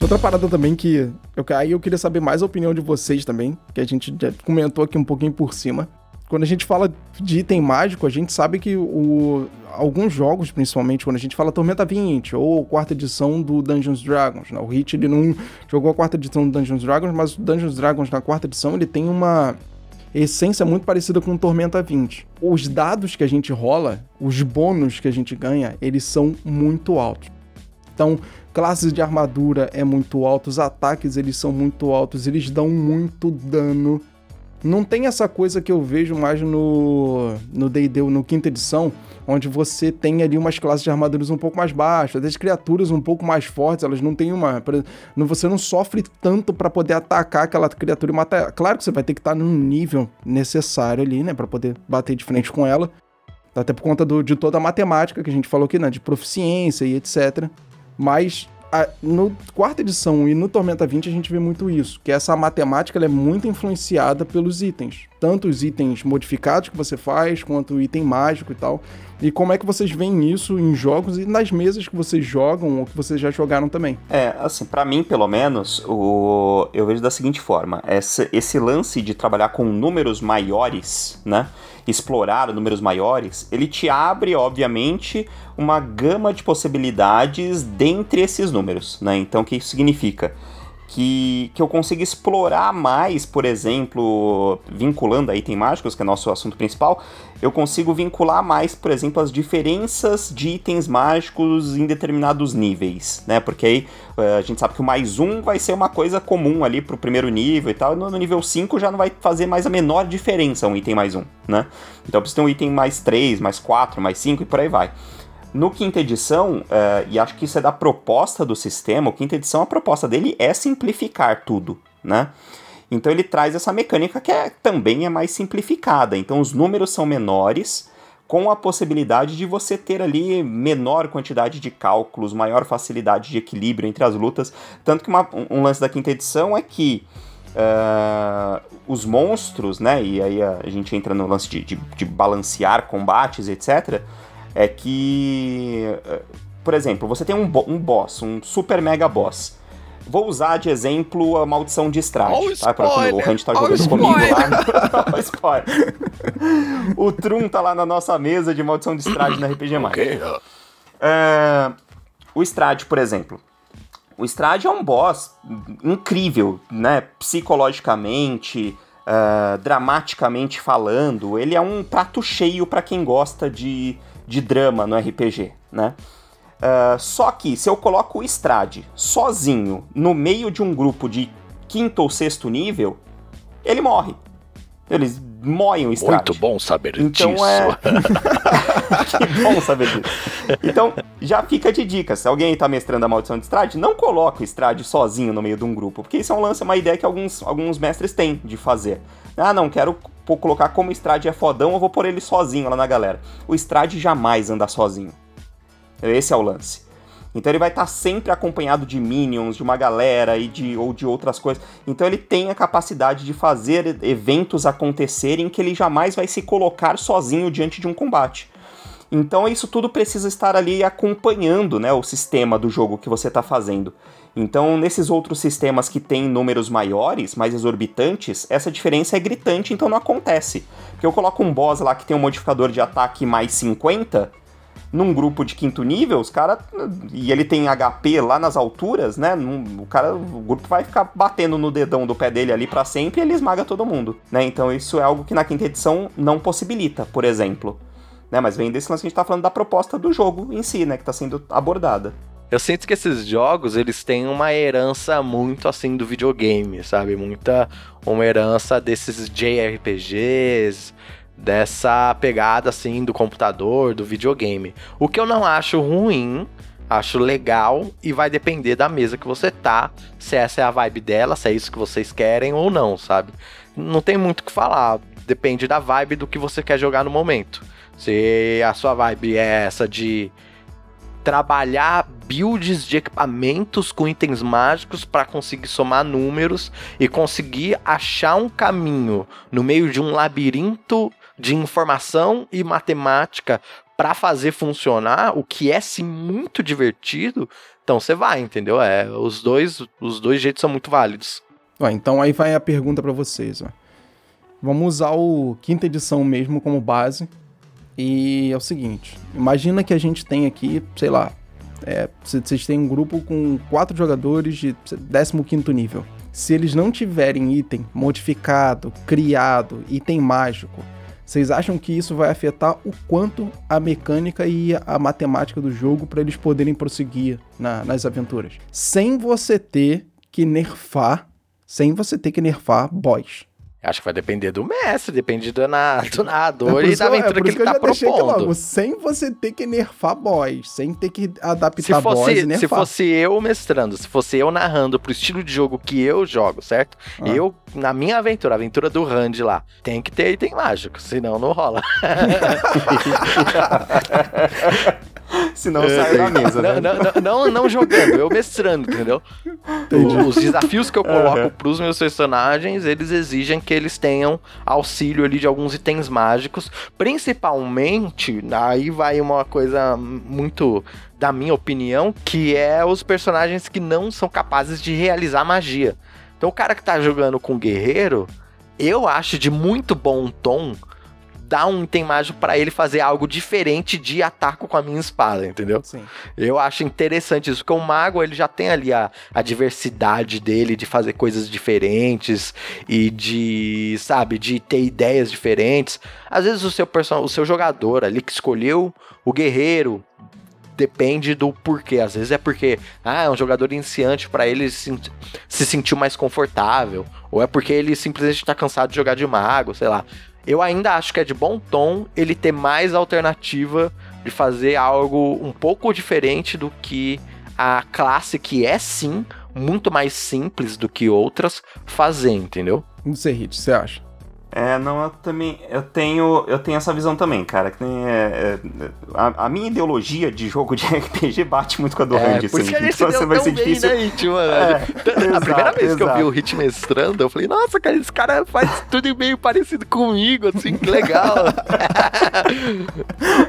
Outra parada também que. Eu, eu queria saber mais a opinião de vocês também, que a gente já comentou aqui um pouquinho por cima. Quando a gente fala de item mágico, a gente sabe que o, alguns jogos, principalmente quando a gente fala Tormenta 20 ou quarta edição do Dungeons Dragons, né? o Hit ele não jogou a quarta edição do Dungeons Dragons, mas o Dungeons Dragons na quarta edição ele tem uma essência muito parecida com o Tormenta 20. Os dados que a gente rola, os bônus que a gente ganha, eles são muito altos. Então, classes de armadura é muito alto, os ataques eles são muito altos, eles dão muito dano. Não tem essa coisa que eu vejo mais no no D&D, no quinta edição, onde você tem ali umas classes de armaduras um pouco mais baixas, as criaturas um pouco mais fortes, elas não têm uma, você não sofre tanto para poder atacar aquela criatura e matar. Claro que você vai ter que estar tá num nível necessário ali, né, para poder bater de frente com ela. Até por conta do, de toda a matemática que a gente falou aqui, né, de proficiência e etc. Mas a, no quarta edição e no Tormenta 20 a gente vê muito isso, que essa matemática é muito influenciada pelos itens, tanto os itens modificados que você faz, quanto o item mágico e tal. E como é que vocês veem isso em jogos e nas mesas que vocês jogam ou que vocês já jogaram também? É, assim, para mim, pelo menos, o... eu vejo da seguinte forma: esse, esse lance de trabalhar com números maiores, né? Explorar números maiores, ele te abre, obviamente, uma gama de possibilidades dentre esses números, né? Então, o que isso significa? Que, que eu consiga explorar mais, por exemplo, vinculando a item mágicos, que é nosso assunto principal, eu consigo vincular mais, por exemplo, as diferenças de itens mágicos em determinados níveis, né? Porque aí eh, a gente sabe que o mais um vai ser uma coisa comum ali pro primeiro nível e tal, e no, nível 5 já não vai fazer mais a menor diferença um item mais um, né? Então precisa ter um item mais 3, mais 4, mais 5 e por aí vai. No quinta edição, uh, e acho que isso é da proposta do sistema, o quinta edição, a proposta dele é simplificar tudo, né? Então ele traz essa mecânica que é, também é mais simplificada. Então os números são menores, com a possibilidade de você ter ali menor quantidade de cálculos, maior facilidade de equilíbrio entre as lutas. Tanto que uma, um lance da quinta edição é que uh, os monstros, né? E aí a, gente entra no lance de, de, de balancear combates, etc. É que, uh, por exemplo, você tem um, um boss, um super mega boss. Vou usar de exemplo a maldição de Strade, oh, tá? Pra quando o Hunt tá jogando oh, comigo lá. spoiler. o Trum tá lá na nossa mesa de maldição de Strade na RPG Okay. É, o Strade, por exemplo. O Strade é um boss incrível, né? Psicologicamente, uh, dramaticamente falando. Ele é um prato cheio para quem gosta de, de drama no RPG, né? Uh, só que se eu coloco o Strade sozinho no meio de um grupo de quinto ou sexto nível, ele morre. Eles moem o Strade. Muito bom saber então, disso. É... que bom saber disso. Então, já fica de dica. Se alguém está mestrando a maldição de Strade, não coloque o Strade sozinho no meio de um grupo. Porque isso é um lance, uma ideia que alguns, alguns mestres têm de fazer. Ah, não, quero colocar como o Strade é fodão, eu vou pôr ele sozinho lá na galera. O Strade jamais anda sozinho. Esse é o lance. Então ele vai estar tá sempre acompanhado de minions, de uma galera e de, ou de outras coisas. Então ele tem a capacidade de fazer eventos acontecerem que ele jamais vai se colocar sozinho diante de um combate. Então isso tudo precisa estar ali acompanhando né, o sistema do jogo que você está fazendo. Então, nesses outros sistemas que têm números maiores, mais exorbitantes, essa diferença é gritante, então não acontece. Porque eu coloco um boss lá que tem um modificador de ataque mais 50, num grupo de quinto nível, os caras. E ele tem HP lá nas alturas, né? o cara. O grupo vai ficar batendo no dedão do pé dele ali para sempre e ele esmaga todo mundo. Né? Então isso é algo que na quinta edição não possibilita, por exemplo. Né? Mas vem desse lance que a gente tá falando da proposta do jogo em si, né? Que tá sendo abordada. Eu sinto que esses jogos, eles têm uma herança muito assim do videogame, sabe? Muita uma herança desses JRPGs, dessa pegada assim do computador, do videogame. O que eu não acho ruim, acho legal e vai depender da mesa que você tá, se essa é a vibe dela, se é isso que vocês querem ou não, sabe? Não tem muito o que falar, depende da vibe do que você quer jogar no momento. Se a sua vibe é essa de trabalhar builds de equipamentos com itens mágicos para conseguir somar números e conseguir achar um caminho no meio de um labirinto de informação e matemática para fazer funcionar, o que é sim muito divertido, então você vai, entendeu? É, os dois, os dois jeitos são muito válidos. Então aí vai a pergunta para vocês, ó. Vamos usar o quinta edição mesmo como base. E é o seguinte, imagina que a gente tem aqui, sei lá, é, vocês têm um grupo com quatro jogadores de 15 nível. Se eles não tiverem item modificado, criado, item mágico, vocês acham que isso vai afetar o quanto a mecânica e a matemática do jogo para eles poderem prosseguir na, nas aventuras? Sem você ter que nerfar, sem você ter que nerfar boss. Acho que vai depender do mestre, depende do, na, do narrador é e da aventura é que ele que tá propondo. Logo, sem você ter que nerfar boss, sem ter que adaptar se fosse, boss e nerfar. Se fosse eu mestrando, se fosse eu narrando pro estilo de jogo que eu jogo, certo? Ah. Eu, na minha aventura, a aventura do Randy lá, tem que ter item mágico, senão não rola. Senão é, sai da mesa, né? Não, não, não, não, jogando, eu mestrando, entendeu? Entendi. Os desafios que eu coloco uhum. pros meus personagens, eles exigem que eles tenham auxílio ali de alguns itens mágicos. Principalmente, aí vai uma coisa muito da minha opinião, que é os personagens que não são capazes de realizar magia. Então o cara que tá jogando com guerreiro, eu acho de muito bom tom dar um item mágico para ele fazer algo diferente de ataco com a minha espada, entendeu? Sim. Eu acho interessante isso, porque o mago ele já tem ali a, a diversidade dele de fazer coisas diferentes e de, sabe, de ter ideias diferentes. Às vezes o seu person... o seu jogador ali que escolheu o guerreiro depende do porquê. Às vezes é porque ah, é um jogador iniciante para ele se, se sentir mais confortável, ou é porque ele simplesmente está cansado de jogar de mago, sei lá. Eu ainda acho que é de bom tom ele ter mais alternativa de fazer algo um pouco diferente do que a classe que é sim muito mais simples do que outras fazer, entendeu? Não sei, Hit, você acha? É, não, eu também. Eu tenho, eu tenho essa visão também, cara. Que nem, é, é, a, a, minha ideologia de jogo de RPG bate muito com a do é, Randy. Por assim, que então vai ser difícil. Né, Hit, mano? É, a exato, primeira vez exato. que eu vi o Hit mestrando, eu falei, nossa, cara, esse cara faz tudo meio parecido comigo, assim, que legal.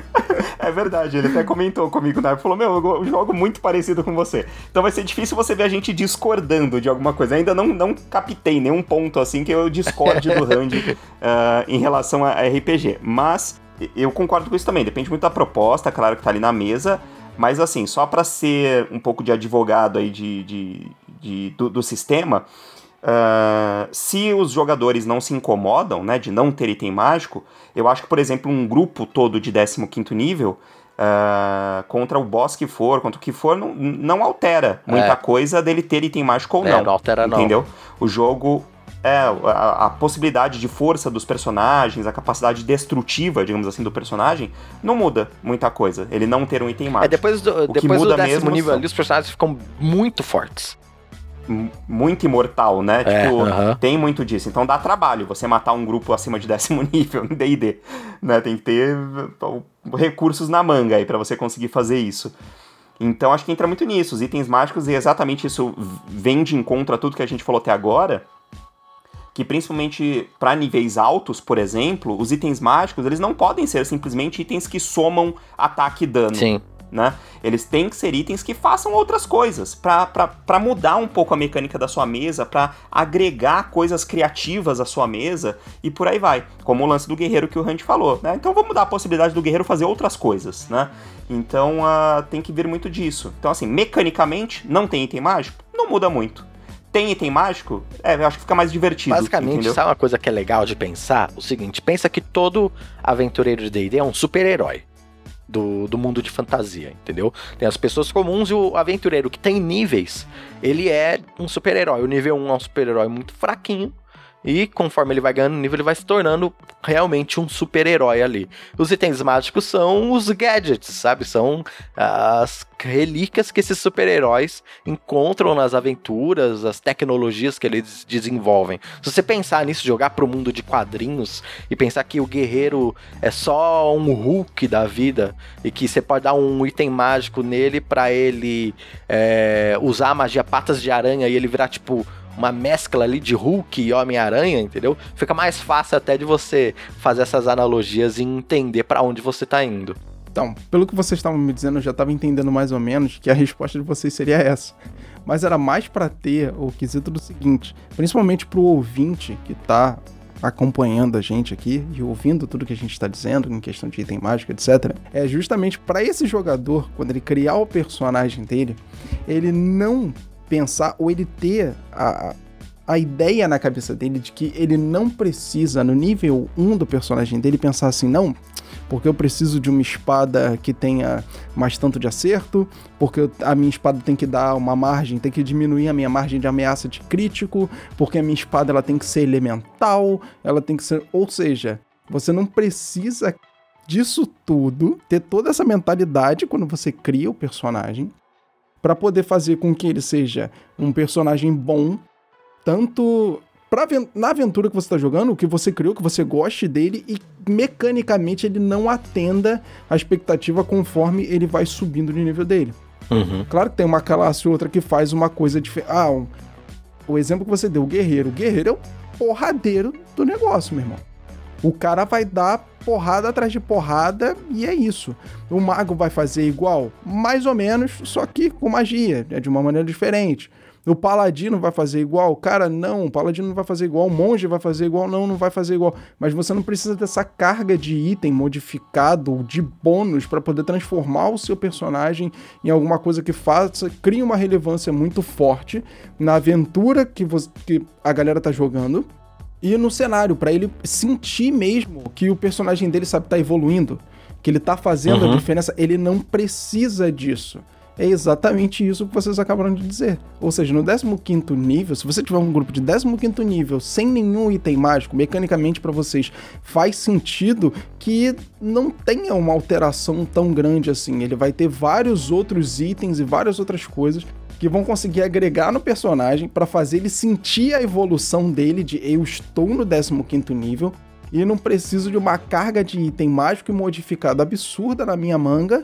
é verdade, ele até comentou comigo na né? falou: Meu, eu jogo muito parecido com você. Então vai ser difícil você ver a gente discordando de alguma coisa. ainda não, não captei nenhum ponto assim que eu discorde do Randy uh, em relação a RPG. Mas eu concordo com isso também. Depende muito da proposta, claro que tá ali na mesa. Mas assim, só para ser um pouco de advogado aí de, de, de do, do, sistema, uh, se os jogadores não se incomodam, né, de não ter item mágico, eu acho que, por exemplo, um grupo todo de 15 nível, uh, contra o boss que for, contra o que for, não, não altera muita é. coisa dele ter item mágico ou é, não. não altera entendeu? não. O jogo é, a, a, possibilidade de força dos personagens, a capacidade destrutiva, digamos assim, do personagem, não muda muita coisa. Ele não ter um item mágico. É, depois do, o depois do décimo nível são... ali, os personagens ficam muito fortes. Muito imortal, né? É, tipo, uh -huh. tem muito disso. Então dá trabalho você matar um grupo acima de décimo nível no DD. Né? Tem que ter recursos na manga aí para você conseguir fazer isso. Então acho que entra muito nisso. Os itens mágicos, e exatamente isso vem de encontro a tudo que a gente falou até agora que principalmente para níveis altos, por exemplo, os itens mágicos, eles não podem ser simplesmente itens que somam ataque e dano. Sim. Né? Eles têm que ser itens que façam outras coisas, para mudar um pouco a mecânica da sua mesa, para agregar coisas criativas à sua mesa e por aí vai. Como o lance do guerreiro que o Hunt falou, né? Então vamos dar a possibilidade do guerreiro fazer outras coisas, né? Então uh, tem que vir muito disso. Então, assim, mecanicamente, não tem item mágico? Não muda muito tem item mágico, é, eu acho que fica mais divertido. Basicamente, entendeu? sabe uma coisa que é legal de pensar? O seguinte, pensa que todo aventureiro de D&D é um super-herói. Do, do mundo de fantasia, entendeu? Tem as pessoas comuns e o aventureiro que tem níveis, ele é um super-herói. O nível 1 é um super-herói muito fraquinho, e conforme ele vai ganhando nível, ele vai se tornando realmente um super-herói ali. Os itens mágicos são os gadgets, sabe? São as relíquias que esses super-heróis encontram nas aventuras, as tecnologias que eles desenvolvem. Se você pensar nisso, jogar pro mundo de quadrinhos e pensar que o guerreiro é só um Hulk da vida e que você pode dar um item mágico nele para ele é, usar a magia patas de aranha e ele virar tipo uma mescla ali de Hulk e Homem-Aranha, entendeu? Fica mais fácil até de você fazer essas analogias e entender para onde você tá indo. Então, pelo que vocês estavam me dizendo, eu já estava entendendo mais ou menos que a resposta de vocês seria essa. Mas era mais para ter o quesito do seguinte, principalmente pro ouvinte que tá acompanhando a gente aqui e ouvindo tudo que a gente está dizendo em questão de item mágico, etc. É justamente para esse jogador, quando ele criar o personagem dele, ele não pensar ou ele ter a, a ideia na cabeça dele de que ele não precisa, no nível 1 do personagem dele, pensar assim, não, porque eu preciso de uma espada que tenha mais tanto de acerto, porque a minha espada tem que dar uma margem, tem que diminuir a minha margem de ameaça de crítico, porque a minha espada ela tem que ser elemental, ela tem que ser, ou seja, você não precisa disso tudo, ter toda essa mentalidade quando você cria o personagem, para poder fazer com que ele seja um personagem bom, tanto pra, na aventura que você está jogando, o que você criou, que você goste dele e mecanicamente ele não atenda a expectativa conforme ele vai subindo de nível dele. Uhum. Claro que tem uma classe ou outra que faz uma coisa diferente. Ah, um, o exemplo que você deu, o guerreiro. O guerreiro é o porradeiro do negócio, meu irmão. O cara vai dar porrada atrás de porrada e é isso. O mago vai fazer igual? Mais ou menos, só que com magia, é de uma maneira diferente. O paladino vai fazer igual? Cara, não, o paladino não vai fazer igual, o monge vai fazer igual, não, não vai fazer igual. Mas você não precisa dessa carga de item modificado, de bônus, para poder transformar o seu personagem em alguma coisa que faça, crie uma relevância muito forte na aventura que, você, que a galera tá jogando e no cenário, para ele sentir mesmo que o personagem dele sabe tá evoluindo, que ele tá fazendo uhum. a diferença, ele não precisa disso. É exatamente isso que vocês acabaram de dizer. Ou seja, no 15 nível, se você tiver um grupo de 15 nível sem nenhum item mágico, mecanicamente para vocês faz sentido que não tenha uma alteração tão grande assim. Ele vai ter vários outros itens e várias outras coisas que vão conseguir agregar no personagem para fazer ele sentir a evolução dele de eu estou no 15 nível e não preciso de uma carga de item mágico e modificado absurda na minha manga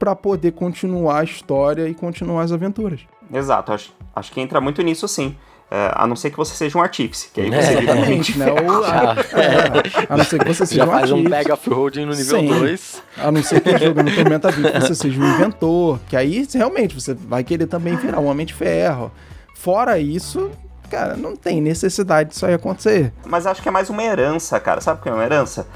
para poder continuar a história e continuar as aventuras. Exato, acho, acho que entra muito nisso sim. É, a não ser que você seja um artífice, que aí você é, vira um né? A, é, a não ser que você seja Já um faz artífice. um pega off-road no nível 2. A não ser que jogando Tormenta 20 você seja um inventor, que aí realmente você vai querer também virar um Homem de Ferro. Fora isso, cara, não tem necessidade disso aí acontecer. Mas acho que é mais uma herança, cara. Sabe o que é uma herança?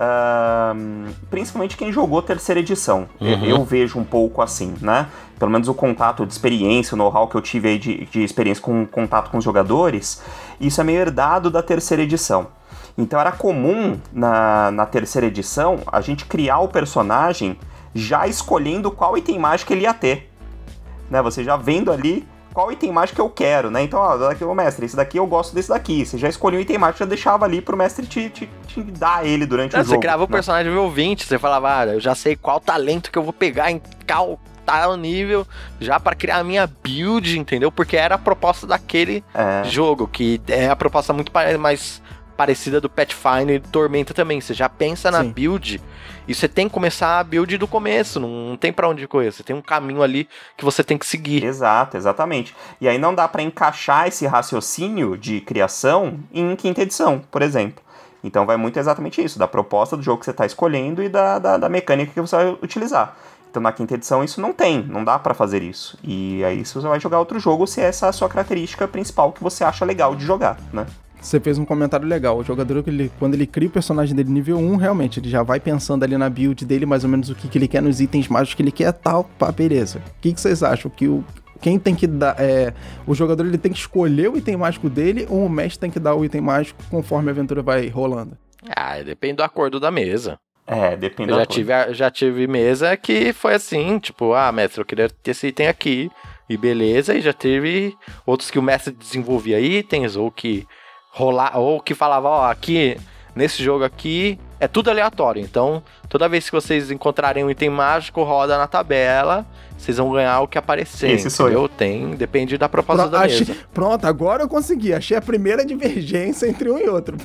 Uh, principalmente quem jogou terceira edição. Uhum. Eu vejo um pouco assim, né? Pelo menos o contato de experiência, o know-how que eu tive aí de, de experiência com contato com os jogadores, isso é meio herdado da terceira edição. Então era comum na, na terceira edição a gente criar o personagem já escolhendo qual item mágico ele ia ter. Né? Você já vendo ali qual item mágico eu quero, né? Então, ó, daqui, ô mestre, esse daqui eu gosto desse daqui. Você já escolheu o item mágico, já deixava ali pro mestre te, te, te dar ele durante Não, o jogo. Você criava né? o personagem nível 20, você falava, ah, eu já sei qual talento que eu vou pegar em tal, tal nível, já para criar a minha build, entendeu? Porque era a proposta daquele é. jogo, que é a proposta muito mais parecida do Pathfinder e do Tormenta também. Você já pensa na Sim. build e você tem que começar a build do começo. Não, não tem pra onde correr. Você tem um caminho ali que você tem que seguir. Exato, exatamente. E aí não dá pra encaixar esse raciocínio de criação em quinta edição, por exemplo. Então vai muito exatamente isso, da proposta do jogo que você está escolhendo e da, da, da mecânica que você vai utilizar. Então na quinta edição isso não tem, não dá pra fazer isso. E aí você vai jogar outro jogo se essa é a sua característica principal que você acha legal de jogar, né? Você fez um comentário legal. O jogador, ele, quando ele cria o personagem dele nível 1, realmente, ele já vai pensando ali na build dele, mais ou menos o que, que ele quer nos itens mágicos que ele quer, tal, pá, beleza. O que, que vocês acham? Que o, quem tem que dar. É, o jogador ele tem que escolher o item mágico dele ou o mestre tem que dar o item mágico conforme a aventura vai rolando? Ah, depende do acordo da mesa. É, depende Eu da já coisa. tive, já tive mesa que foi assim, tipo, ah, mestre, eu queria ter esse item aqui. E beleza, e já teve outros que o mestre desenvolvia itens, ou que rolar, ou que falava, ó, aqui, nesse jogo aqui, é tudo aleatório. Então, toda vez que vocês encontrarem um item mágico, roda na tabela, vocês vão ganhar o que aparecer. Esse sou entendeu? Tem, depende da proposta Pro- da achei- mesa. pronto, agora eu consegui. Achei a primeira divergência entre um e outro.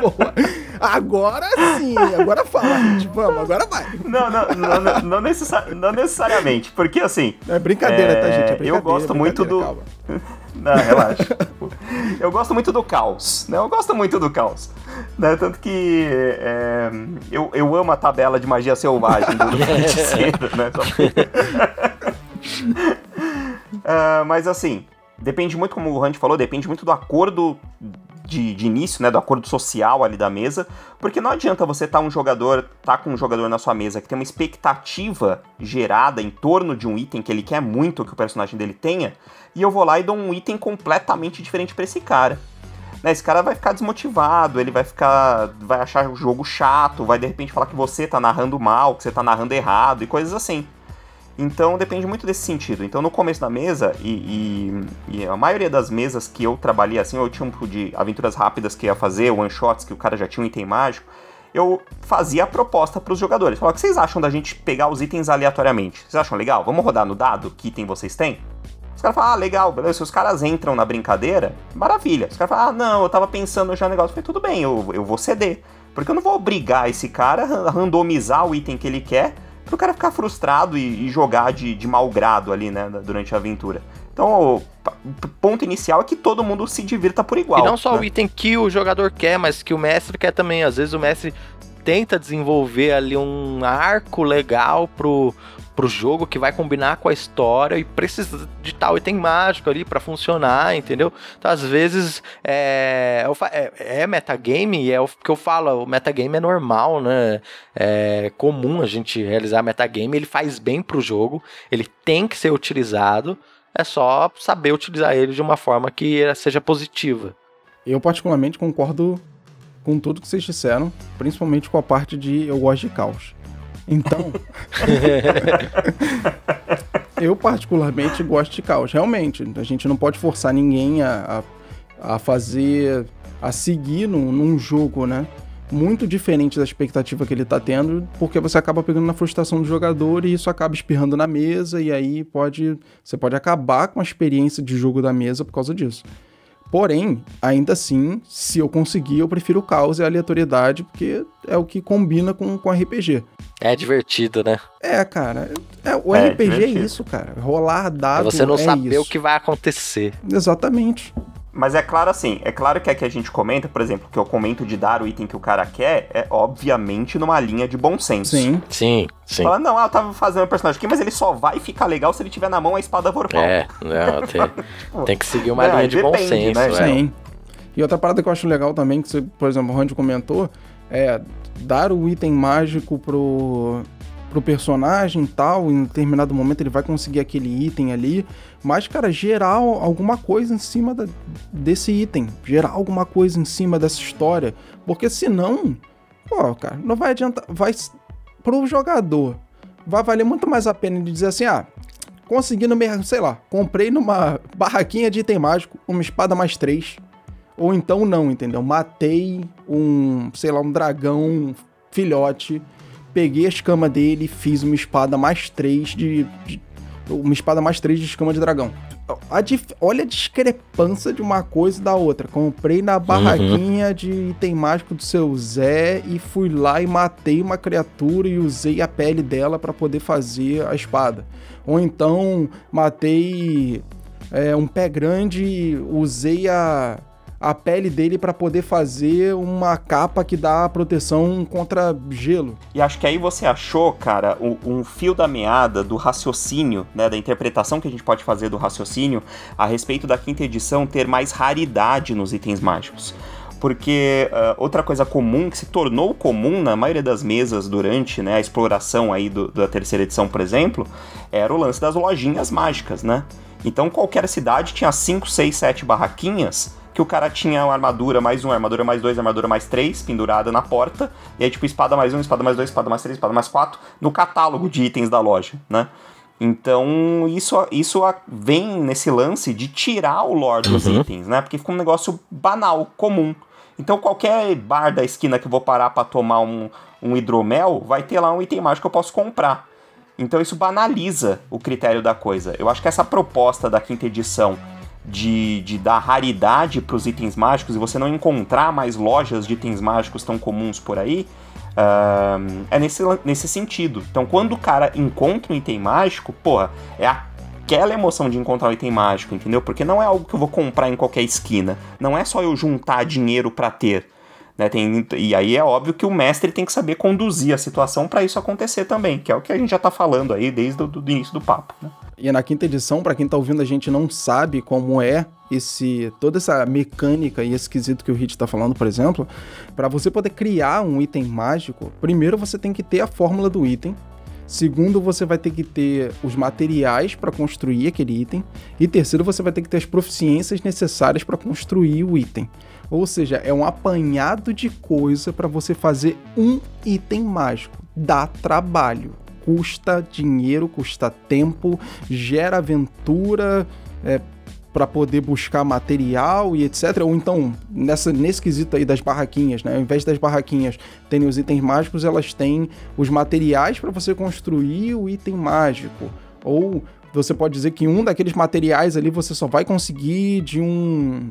Boa. agora sim, agora fala, gente. Vamos, agora vai. Não, não, não, não, não necessa- não necessariamente, porque assim, É brincadeira, tá, É, gente? É eu brincadeira, gosto é muito brincadeira, do- calma. Não, relaxa. eu gosto muito do caos, né? Eu gosto muito do caos. Né? Tanto que é, eu, eu amo a tabela de magia selvagem do feiticeiro, né? Ah, mas assim, depende muito, como o Hunt falou, depende muito do acordo de, de início, né? Do acordo social ali da mesa. Porque não adianta você estar um jogador, tá com um jogador na sua mesa que tem uma expectativa gerada em torno de um item que ele quer muito que o personagem dele tenha, e eu vou lá e dou um item completamente diferente pra esse cara. Né, esse cara vai ficar desmotivado, ele vai ficar. vai achar o jogo chato, vai de repente falar que você tá narrando mal, que você tá narrando errado e coisas assim. Então depende muito desse sentido. Então no começo da mesa, e, e- e a maioria das mesas que eu trabalhei assim, eu tinha um tipo de aventuras rápidas que ia fazer, one shots, que o cara já tinha um item mágico, eu fazia a proposta pros jogadores. Falava, o que vocês acham da gente pegar os itens aleatoriamente? Vocês acham legal? Vamos rodar no dado? Que item vocês têm? Os caras falam, ah, legal, beleza. Se os caras entram na brincadeira, maravilha. Os caras falam, ah, não, eu tava pensando já no negócio. Eu falei, tudo bem, eu, eu vou ceder. Porque eu não vou obrigar esse cara a randomizar o item que ele quer pro cara ficar frustrado e, e jogar de, de mau grado ali, né, durante a aventura. Então, o ponto inicial é que todo mundo se divirta por igual. E não só né? o item que o jogador quer, mas que o mestre quer também. Às vezes o mestre tenta desenvolver ali um arco legal pro, pro jogo que vai combinar com a história e precisa de tal item mágico ali pra funcionar, entendeu? Então, às vezes é, é, é metagame e é o que eu falo, o metagame é normal, né? É comum a gente realizar metagame, ele faz bem pro jogo, ele tem que ser utilizado. É só saber utilizar ele de uma forma que seja positiva. Eu, particularmente, concordo com tudo que vocês disseram, principalmente com a parte de eu gosto de caos. Então. eu, particularmente, gosto de caos. Realmente, a gente não pode forçar ninguém a, a, a fazer. a seguir num, num jogo, né? Muito diferente da expectativa que ele tá tendo, porque você acaba pegando na frustração do jogador e isso acaba espirrando na mesa, e aí pode. Você pode acabar com a experiência de jogo da mesa por causa disso. Porém, ainda assim, se eu conseguir, eu prefiro o caos e a aleatoriedade, porque é o que combina com, com RPG. É divertido, né? É, cara. É, o É, RPG divertido. é isso, cara. Rolar dado. é você não é saber isso. o que vai acontecer. Exatamente. Mas é claro assim, é claro que a que a gente comenta, por exemplo, que eu comento de dar o item que o cara quer, é obviamente numa linha de bom senso. Sim. Sim, sim. Fala, não, ah, eu tava fazendo um personagem aqui, mas ele só vai ficar legal se ele tiver na mão a espada vorpal. É, não, tem, tem que seguir uma Não, linha de bom depende, senso. né, é. Sim. E outra parada que eu acho legal também, que você, por exemplo, o Randy comentou, é dar o item mágico pro, pro personagem e tal, em determinado momento ele vai conseguir aquele item ali, mas, cara, gerar alguma coisa em cima da- desse item, gerar alguma coisa em cima dessa história, porque senão, pô, cara, não vai adiantar, vai, pro jogador, vai valer muito mais a pena de dizer assim, ah, consegui no mercado, sei lá, comprei numa barraquinha de item mágico uma espada mais três. Ou então não, entendeu? Matei um, sei lá, um dragão filhote, peguei a escama dele fiz uma espada mais três de, de, uma espada mais 3 de escama de dragão. A dif... Olha a discrepância de uma coisa e da outra. Comprei na barraquinha uhum. de item mágico do seu Zé e fui lá e matei uma criatura e usei a pele dela para poder fazer a espada. Ou então matei é, um pé grande e usei a a pele dele para poder fazer uma capa que dá proteção contra gelo. E acho que aí você achou, cara, um, um, fio da meada do raciocínio, né, da interpretação que a gente pode fazer do raciocínio a respeito da quinta edição ter mais raridade nos itens mágicos. Porque uh, outra coisa comum, que se tornou comum na maioria das mesas durante né, a exploração aí do, da terceira edição, por exemplo, era o lance das lojinhas mágicas, né? Então qualquer cidade tinha 5, 6, 7 barraquinhas que o cara tinha uma armadura mais um, armadura mais dois, armadura mais três, pendurada na porta, e aí, tipo, espada mais um, espada mais dois, espada mais três, espada mais quatro, no catálogo de itens da loja, né? Então, isso, isso vem nesse lance de tirar o lore dos uhum. itens, né? Porque fica um negócio banal, comum. Então, qualquer bar da esquina que eu vou parar para tomar um, um hidromel, vai ter lá um item mágico que eu posso comprar. Então, isso banaliza o critério da coisa. Eu acho que essa proposta da quinta edição de, de dar raridade para os itens mágicos e você não encontrar mais lojas de itens mágicos tão comuns por aí, uh, é nesse, nesse sentido. Então, quando o cara encontra um item mágico, porra, é aquela emoção de encontrar um item mágico, entendeu? Porque não é algo que eu vou comprar em qualquer esquina. Não é só eu juntar dinheiro para ter. Né, tem, e aí é óbvio que o mestre tem que saber conduzir a situação para isso acontecer também, que é o que a gente já tá falando aí desde o início do papo. Né? E na quinta edição, para quem tá ouvindo a gente não sabe como é esse toda essa mecânica e esse quesito que o Hit está falando, por exemplo, para você poder criar um item mágico, primeiro você tem que ter a fórmula do item, Segundo, você vai ter que ter os materiais para construir aquele item. E terceiro, você vai ter que ter as proficiências necessárias para construir o item. Ou seja, é um apanhado de coisa para você fazer um item mágico. Dá trabalho, custa dinheiro, custa tempo, gera aventura. É, para poder buscar material e etc. Ou então, nessa, nesse quesito aí das barraquinhas, né? Ao invés das barraquinhas terem os itens mágicos, elas têm os materiais para você construir o item mágico. Ou você pode dizer que um daqueles materiais ali você só vai conseguir de um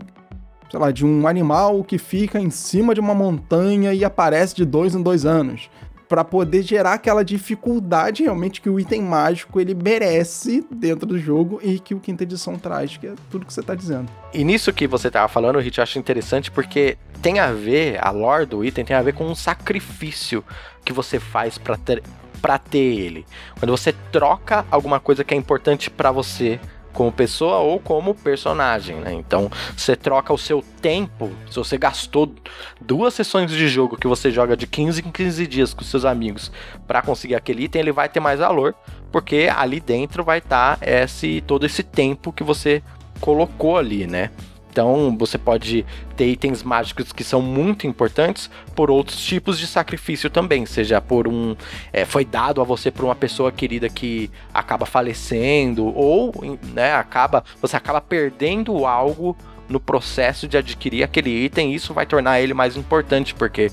sei lá, de um animal que fica em cima de uma montanha e aparece de dois em dois anos. para poder gerar aquela dificuldade realmente que o item mágico ele merece dentro do jogo e que o quinta edição traz, que é tudo que você tá dizendo. E nisso que você tava falando, Hit, eu acho interessante porque tem a ver, a lore do item tem a ver com um sacrifício que você faz para ter para ter ele. Quando você troca alguma coisa que é importante para você como pessoa ou como personagem, né? Então você troca o seu tempo. Se você gastou duas sessões de jogo que você joga de 15 em 15 dias com seus amigos para conseguir aquele item, ele vai ter mais valor, porque ali dentro vai estar tá esse todo esse tempo que você colocou ali, né? Então você pode ter itens mágicos que são muito importantes por outros tipos de sacrifício também, seja por um é, foi dado a você por uma pessoa querida que acaba falecendo ou né, acaba você acaba perdendo algo no processo de adquirir aquele item, isso vai tornar ele mais importante porque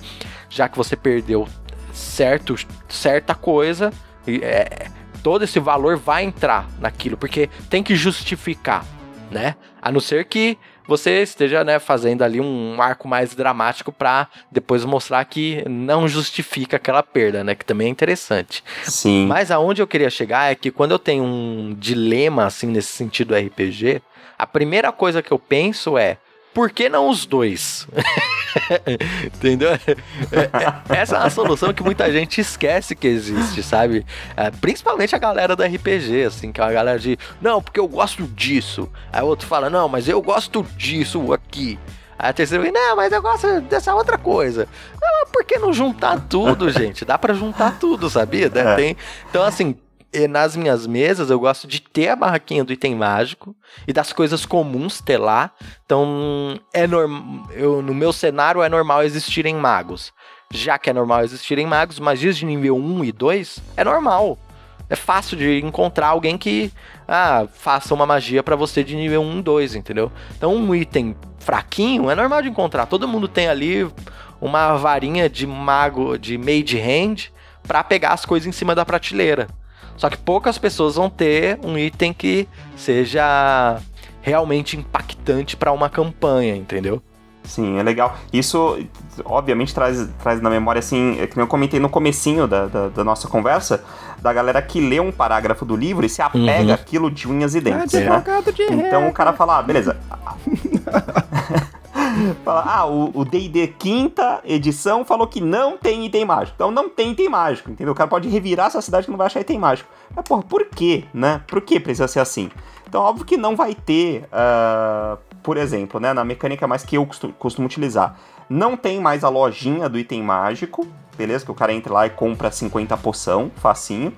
já que você perdeu certo certa coisa é, todo esse valor vai entrar naquilo porque tem que justificar né? A não ser que você esteja né, fazendo ali um arco mais dramático para depois mostrar que não justifica aquela perda, né? Que também é interessante. Sim. Mas aonde eu queria chegar é que quando eu tenho um dilema assim nesse sentido RPG, a primeira coisa que eu penso é por que não os dois? Entendeu? É, é, essa é uma solução que muita gente esquece que existe, sabe? É, principalmente a galera do RPG, assim, que é uma galera de, não, porque eu gosto disso. Aí o outro fala, não, mas eu gosto disso aqui. Aí a terceira vem, não, mas eu gosto dessa outra coisa. Ah, por que não juntar tudo, gente? Dá para juntar tudo, sabia? É. Tem, então, assim, nas minhas mesas eu gosto de ter a barraquinha do item mágico e das coisas comuns ter lá. Então, é normal. No meu cenário é normal existirem magos. Já que é normal existirem magos, magias de nível 1 e 2 é normal. É fácil de encontrar alguém que ah, faça uma magia para você de nível 1 e 2, entendeu? Então, um item fraquinho é normal de encontrar. Todo mundo tem ali uma varinha de mago, de made hand, para pegar as coisas em cima da prateleira. Só que poucas pessoas vão ter um item que seja realmente impactante para uma campanha, entendeu? Sim, é legal. Isso, obviamente, traz, traz na memória, assim, é que eu comentei no comecinho da, da, da, nossa conversa, da galera que lê um parágrafo do livro e se apega uhum. àquilo de unhas e dentes, é, né? De então o cara fala, ah, beleza. fala, ah, o D&D quinta edição falou que não tem item mágico. Então não tem item mágico, entendeu? O cara pode revirar essa cidade que não vai achar item mágico. Mas, porra, por quê, né? Por que precisa ser assim? Então, óbvio que não vai ter, uh, por exemplo, né, na mecânica mais que eu costumo, costumo utilizar, não tem mais a lojinha do item mágico, beleza? Que o cara entra lá e compra 50 poção, facinho.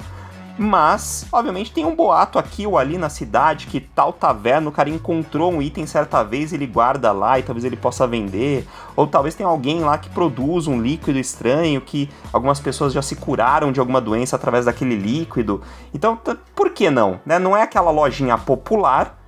Mas, obviamente, tem um boato aqui ou ali na cidade que tal taverna, o cara encontrou um item certa vez, ele guarda lá e talvez ele possa vender. Ou talvez tenha alguém lá que produz um líquido estranho que algumas pessoas já se curaram de alguma doença através daquele líquido. Então, por que não? Né? Não é aquela lojinha popular,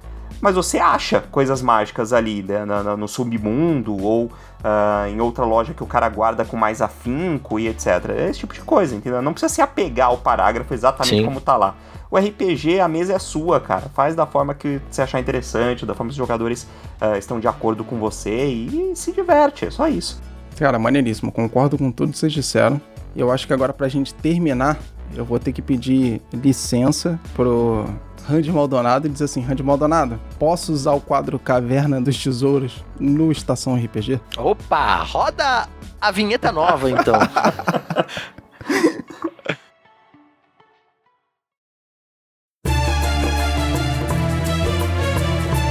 mas você acha coisas mágicas ali né, no, no submundo ou uh, em outra loja que o cara guarda com mais afinco e etc. É esse tipo de coisa, entendeu? Não precisa se apegar ao parágrafo exatamente Sim. como tá lá. O RPG, a mesa é sua, cara. Faz da forma que você achar interessante, da forma que os jogadores uh, estão de acordo com você e, e se diverte, é só isso. Cara, maneiríssimo. Concordo com tudo que vocês disseram. Eu acho que agora pra gente terminar, eu vou ter que pedir licença pro Randy Maldonado e diz assim: Randy Maldonado, posso usar o quadro Caverna dos Tesouros no Estação RPG? Opa, roda a vinheta nova então.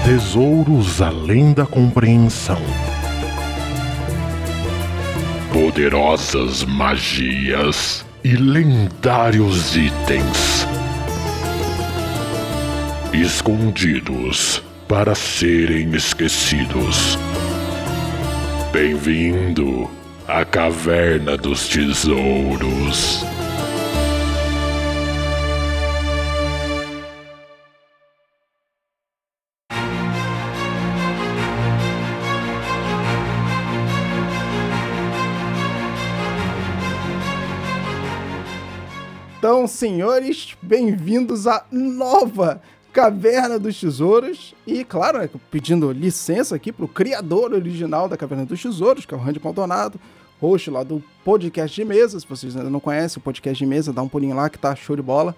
Tesouros além da compreensão. Poderosas magias e lendários itens escondidos para serem esquecidos. Bem-vindo à Caverna dos Tesouros. Então, senhores, bem-vindos à nova Caverna dos Tesouros. E, claro, né, pedindo licença aqui pro criador original da Caverna dos Tesouros, que é o Randy Maldonado, host lá do podcast de mesa. Se vocês ainda não conhecem o podcast de mesa, dá um pulinho lá que tá show de bola.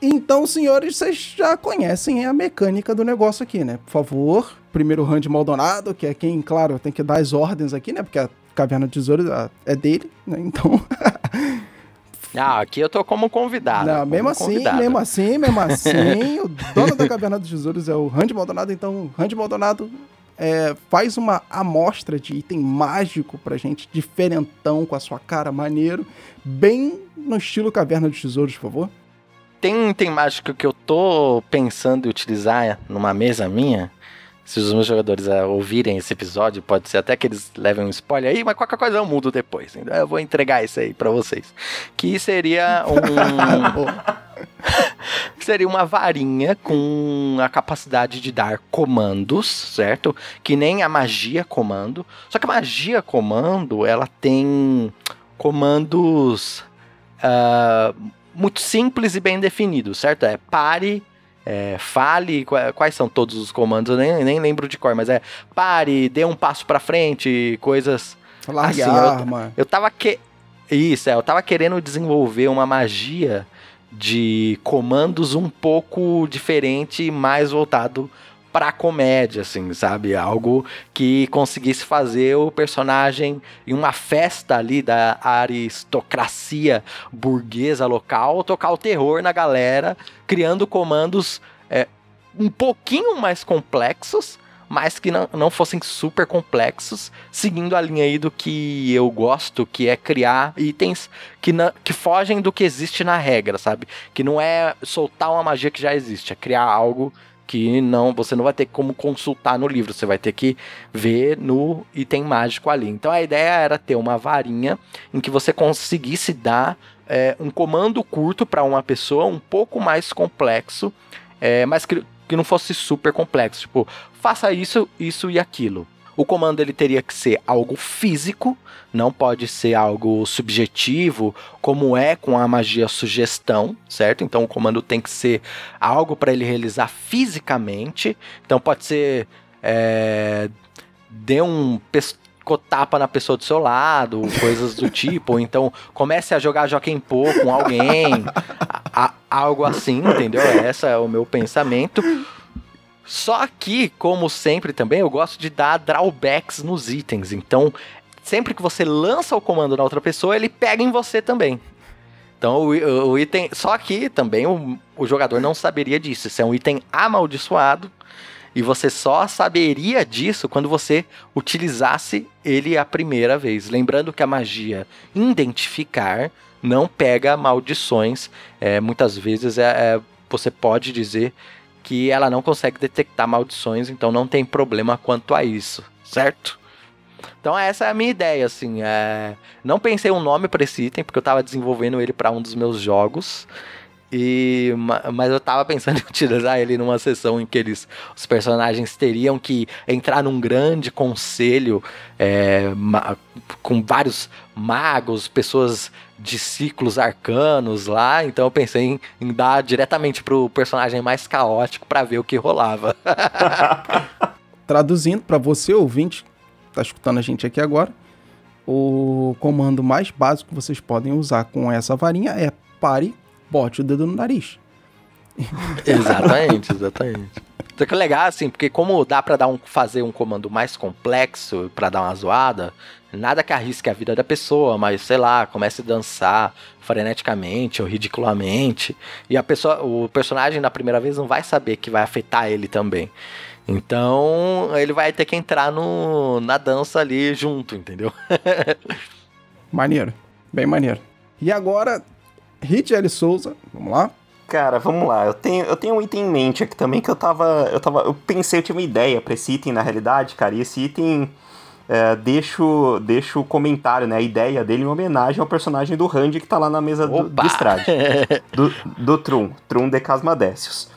Então, senhores, vocês já conhecem a mecânica do negócio aqui, né? Por favor, primeiro Randy Maldonado, que é quem, claro, tem que dar as ordens aqui, né? Porque a Caverna dos Tesouros é dele, né? Então. Ah, aqui eu tô como convidado. Não, como mesmo assim, convidado. mesmo assim, mesmo assim, o dono da Caverna dos Tesouros é o Randy Maldonado, então Randy Maldonado é, faz uma amostra de item mágico pra gente, diferentão, com a sua cara maneiro, bem no estilo Caverna dos Tesouros, por favor. Tem um item mágico que eu tô pensando em utilizar numa mesa minha, se os meus jogadores uh, ouvirem esse episódio, pode ser até que eles levem um spoiler aí, mas qualquer coisa eu mudo depois. Então eu vou entregar isso aí para vocês. Que seria um. seria uma varinha com a capacidade de dar comandos, certo? Que nem a magia comando. Só que a magia comando, ela tem comandos uh, muito simples e bem definidos, certo? É pare, é, fale quais são todos os comandos, eu nem, nem lembro de cor, mas é pare, dê um passo para frente, coisas Largue assim. arma. Eu, eu tava que isso, é, eu tava querendo desenvolver uma magia de comandos um pouco diferente, mais voltado pra comédia, assim, sabe? Algo que conseguisse fazer o personagem em uma festa ali da aristocracia burguesa local tocar o terror na galera, criando comandos é, um pouquinho mais complexos, mas que não, não fossem super complexos, seguindo a linha aí do que eu gosto, que é criar itens que, não, que fogem do que existe na regra, sabe? Que não é soltar uma magia que já existe, é criar algo que não você não vai ter como consultar no livro, você vai ter que ver no item mágico ali. Então a ideia era ter uma varinha em que você conseguisse dar é, um comando curto para uma pessoa, um pouco mais complexo, é, mas que, que não fosse super complexo. Tipo, faça isso, isso e aquilo. O comando ele teria que ser algo físico, não pode ser algo subjetivo, como é com a magia sugestão, certo? Então o comando tem que ser algo para ele realizar fisicamente. Então pode ser é, dê um tapa na pessoa do seu lado, coisas do tipo, ou então comece a jogar Joaquim Pô com alguém, a, a, algo assim, entendeu? Esse é o meu pensamento. Só que, como sempre também, eu gosto de dar drawbacks nos itens. Então, sempre que você lança o comando na outra pessoa, ele pega em você também. Então, o, o item. Só que também o, o jogador não saberia disso. Isso é um item amaldiçoado. E você só saberia disso quando você utilizasse ele a primeira vez. Lembrando que a magia identificar não pega maldições. É, muitas vezes é, é, você pode dizer que ela não consegue detectar maldições, então não tem problema quanto a isso, certo? Então essa é a minha ideia, assim. É... Não pensei um nome para esse item, porque eu estava desenvolvendo ele para um dos meus jogos. E, mas eu tava pensando em utilizar ele numa sessão em que eles, os personagens teriam que entrar num grande conselho é, com vários magos, pessoas de ciclos arcanos lá. Então eu pensei em, em dar diretamente pro personagem mais caótico para ver o que rolava. Traduzindo para você, ouvinte, tá escutando a gente aqui agora, o comando mais básico que vocês podem usar com essa varinha é pare bote o dedo no nariz. exatamente, exatamente. Só que é legal, assim, porque como dá para dar um, fazer um comando mais complexo para dar uma zoada, nada que arrisque a vida da pessoa, mas sei lá, comece a dançar freneticamente ou ridiculamente, e a pessoa, o personagem na primeira vez não vai saber que vai afetar ele também. Então, ele vai ter que entrar no, na dança ali junto, entendeu? maneiro, bem maneiro. E agora, Hit L. Souza, vamos lá? Cara, vamos lá. Eu tenho, eu tenho um item em mente aqui também que eu tava. Eu tava. Eu pensei, eu tinha uma ideia pra esse item na realidade, cara. E esse item. É, deixo, deixo o comentário, né? A ideia dele em homenagem ao personagem do Randy que tá lá na mesa do, do Strade. do, do Trum, Trum de Casmadécios.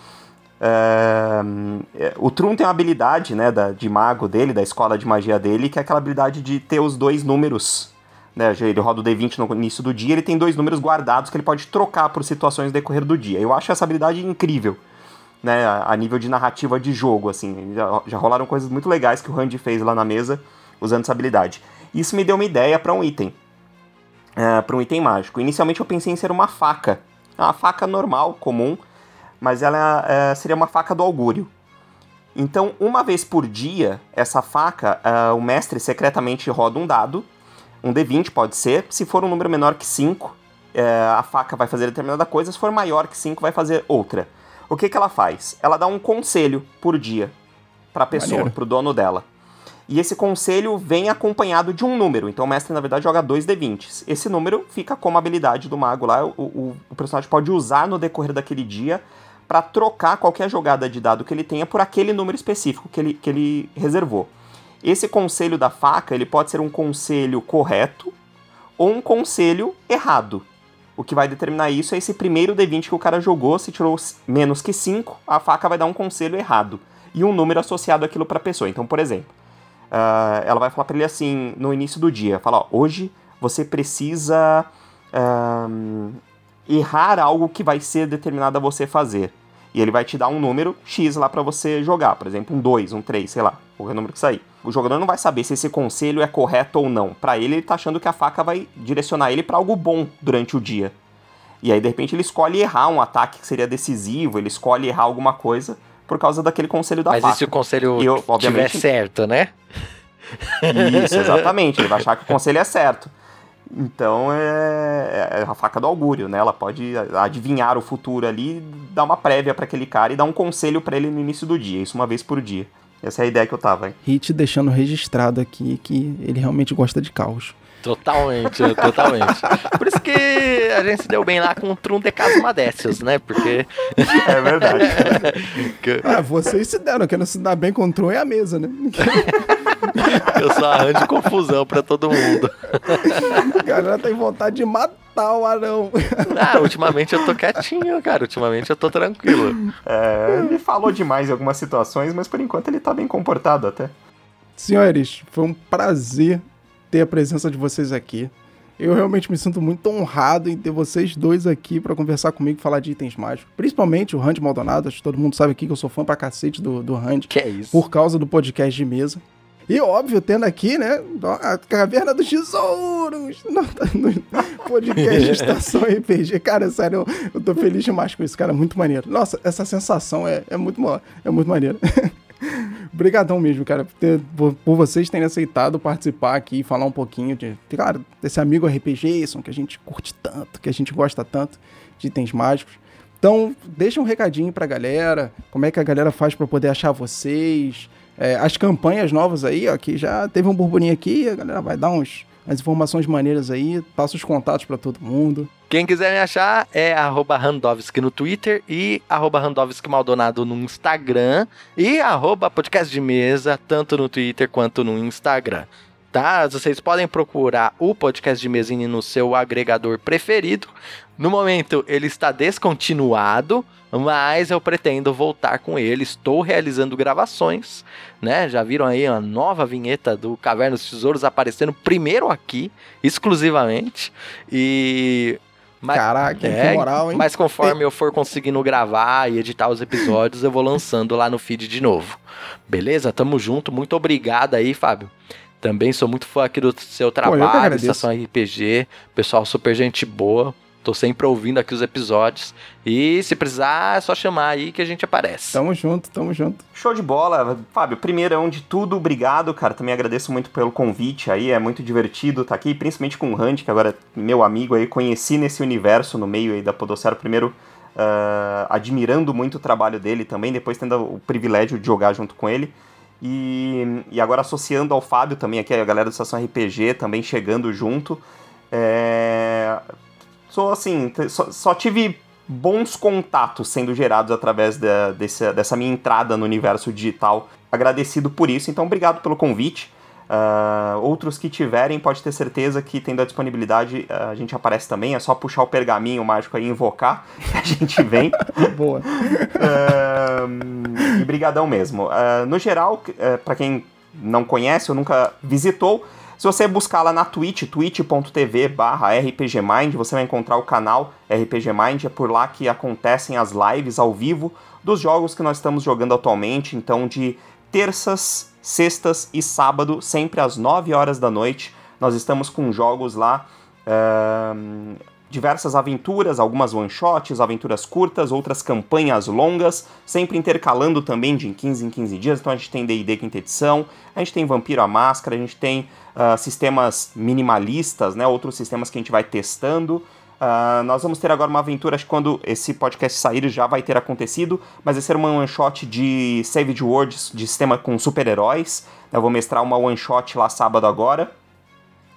É, o Trum tem uma habilidade, né, da, de mago dele, da escola de magia dele, que é aquela habilidade de ter os dois números né, ele roda o D20 no início do dia, ele tem dois números guardados que ele pode trocar por situações no decorrer do dia. Eu acho essa habilidade incrível, né, a, nível de narrativa de jogo, assim. Já, já rolaram coisas muito legais que o Randy fez lá na mesa usando essa habilidade. Isso me deu uma ideia para um item, é, para um item mágico. Inicialmente eu pensei em ser uma faca, uma faca normal, comum, mas ela é, seria uma faca do augúrio. Então, uma vez por dia, essa faca, é, o mestre secretamente roda um dado um D20 pode ser. Se for um número menor que 5, é, a faca vai fazer determinada coisa. Se for maior que 5, vai fazer outra. O que, que ela faz? Ela dá um conselho por dia para a pessoa, para o dono dela. E esse conselho vem acompanhado de um número. Então o mestre, na verdade, joga dois D20s. Esse número fica como habilidade do mago lá. O, o, o personagem pode usar no decorrer daquele dia para trocar qualquer jogada de dado que ele tenha por aquele número específico que ele, que ele reservou. Esse conselho da faca, ele pode ser um conselho correto ou um conselho errado. O que vai determinar isso é esse primeiro D20 que o cara jogou, se tirou menos que 5, a faca vai dar um conselho errado. E um número associado àquilo para a pessoa. Então, por exemplo, uh, ela vai falar para ele assim, no início do dia, fala, ó, hoje você precisa uh, errar algo que vai ser determinado a você fazer. E ele vai te dar um número X lá para você jogar, por exemplo, um 2, um 3, sei lá, qualquer número que sair. O jogador não vai saber se esse conselho é correto ou não. Para ele, ele tá achando que a faca vai direcionar ele para algo bom durante o dia. E aí, de repente, ele escolhe errar um ataque que seria decisivo, ele escolhe errar alguma coisa por causa daquele conselho da Mas faca. Mas e se o conselho eu, obviamente, tiver certo, né? Isso, exatamente. Ele vai achar que o conselho é certo. Então é, é, a faca do augúrio, né? Ela pode adivinhar o futuro ali, dar uma prévia para aquele cara e dar um conselho para ele no início do dia, isso uma vez por dia. Essa é a ideia que eu tava, hein? Hit deixando registrado aqui que ele realmente gosta de caos. Totalmente, totalmente. Por isso que a gente se deu bem lá com o Trum de Casmadécios, né? Porque. É verdade. ah, vocês se deram, querendo se dar bem com o Trum é a mesa, né? Eu só arranjo confusão pra todo mundo. A galera tem vontade de matar o anão. Ah, ultimamente eu tô quietinho, cara. Ultimamente eu tô tranquilo. É, ele falou demais em algumas situações, mas por enquanto ele tá bem comportado até. Senhores, foi um prazer ter a presença de vocês aqui. Eu realmente me sinto muito honrado em ter vocês dois aqui para conversar comigo e falar de itens mágicos. Principalmente o Randy Maldonado. Acho que todo mundo sabe aqui que eu sou fã pra cacete do, do Randy. Que é isso? Por causa do podcast de mesa. E óbvio, tendo aqui, né, a Caverna dos Tesouros no, no podcast Estação RPG. Cara, sério, eu, eu tô feliz demais com isso, cara, muito maneiro. Nossa, essa sensação é, é muito, é muito maneiro. Obrigadão mesmo, cara, por, ter, por, por, vocês terem aceitado participar aqui e falar um pouquinho de, claro, desse amigo RPG, que a gente curte tanto, que a gente gosta tanto de itens mágicos. Então, deixa um recadinho pra galera, como é que a galera faz para poder achar vocês, é, as campanhas novas aí, ó, que já teve um burburinho aqui, a galera vai dar uns, umas informações maneiras aí, passa os contatos para todo mundo. Quem quiser me achar é arroba Randovski no Twitter e arroba Randovski Maldonado no Instagram e arroba podcast de mesa, tanto no Twitter quanto no Instagram. Tá? Vocês podem procurar o podcast de mesinha no seu agregador preferido. No momento ele está descontinuado, mas eu pretendo voltar com ele. Estou realizando gravações, né? Já viram aí a nova vinheta do Caverna dos Tesouros aparecendo primeiro aqui, exclusivamente. E mas, Caraca, é, que moral, hein? Mas conforme eu for conseguindo gravar e editar os episódios, eu vou lançando lá no feed de novo. Beleza? Tamo junto. Muito obrigado aí, Fábio. Também sou muito fã aqui do seu trabalho, Pô, Estação RPG. Pessoal super gente boa. Tô sempre ouvindo aqui os episódios. E se precisar, é só chamar aí que a gente aparece. Tamo junto, tamo junto. Show de bola. Fábio, primeirão de tudo, obrigado, cara. Também agradeço muito pelo convite aí. É muito divertido estar tá aqui, principalmente com o Hunt, que agora é meu amigo aí. Conheci nesse universo no meio aí da Podocera. Primeiro, uh, admirando muito o trabalho dele também. Depois tendo o privilégio de jogar junto com ele. E, e agora associando ao Fábio também aqui, a galera do Estação RPG também chegando junto. É, sou assim, só, só, tive bons contatos sendo gerados através da, desse, dessa minha entrada no universo digital. Agradecido por isso, então obrigado pelo convite. Uh, outros que tiverem, pode ter certeza que tendo a disponibilidade, uh, a gente aparece também. É só puxar o pergaminho mágico aí e invocar, que a gente vem. Boa. Uh, e brigadão mesmo. no geral, para quem não conhece ou nunca visitou, se você buscar lá na Twitch, twitch.tv barra rpgmind, você vai encontrar o canal RPG Mind, é por lá que acontecem as lives ao vivo dos jogos que nós estamos jogando atualmente, então de terças, sextas e sábado, sempre às 9 horas da noite, nós estamos com jogos lá, uh, diversas aventuras, algumas one-shots, aventuras curtas, outras campanhas longas, sempre intercalando também de 15 em 15 dias, então a gente tem D&D quinta edição, a gente tem Vampiro à Máscara, a gente tem uh, sistemas minimalistas, né, outros sistemas que a gente vai testando. Uh, nós vamos ter agora uma aventura, acho que quando esse podcast sair já vai ter acontecido, mas vai ser uma one shot de Savage Worlds, de sistema com super-heróis. Eu vou mestrar uma one shot lá sábado agora.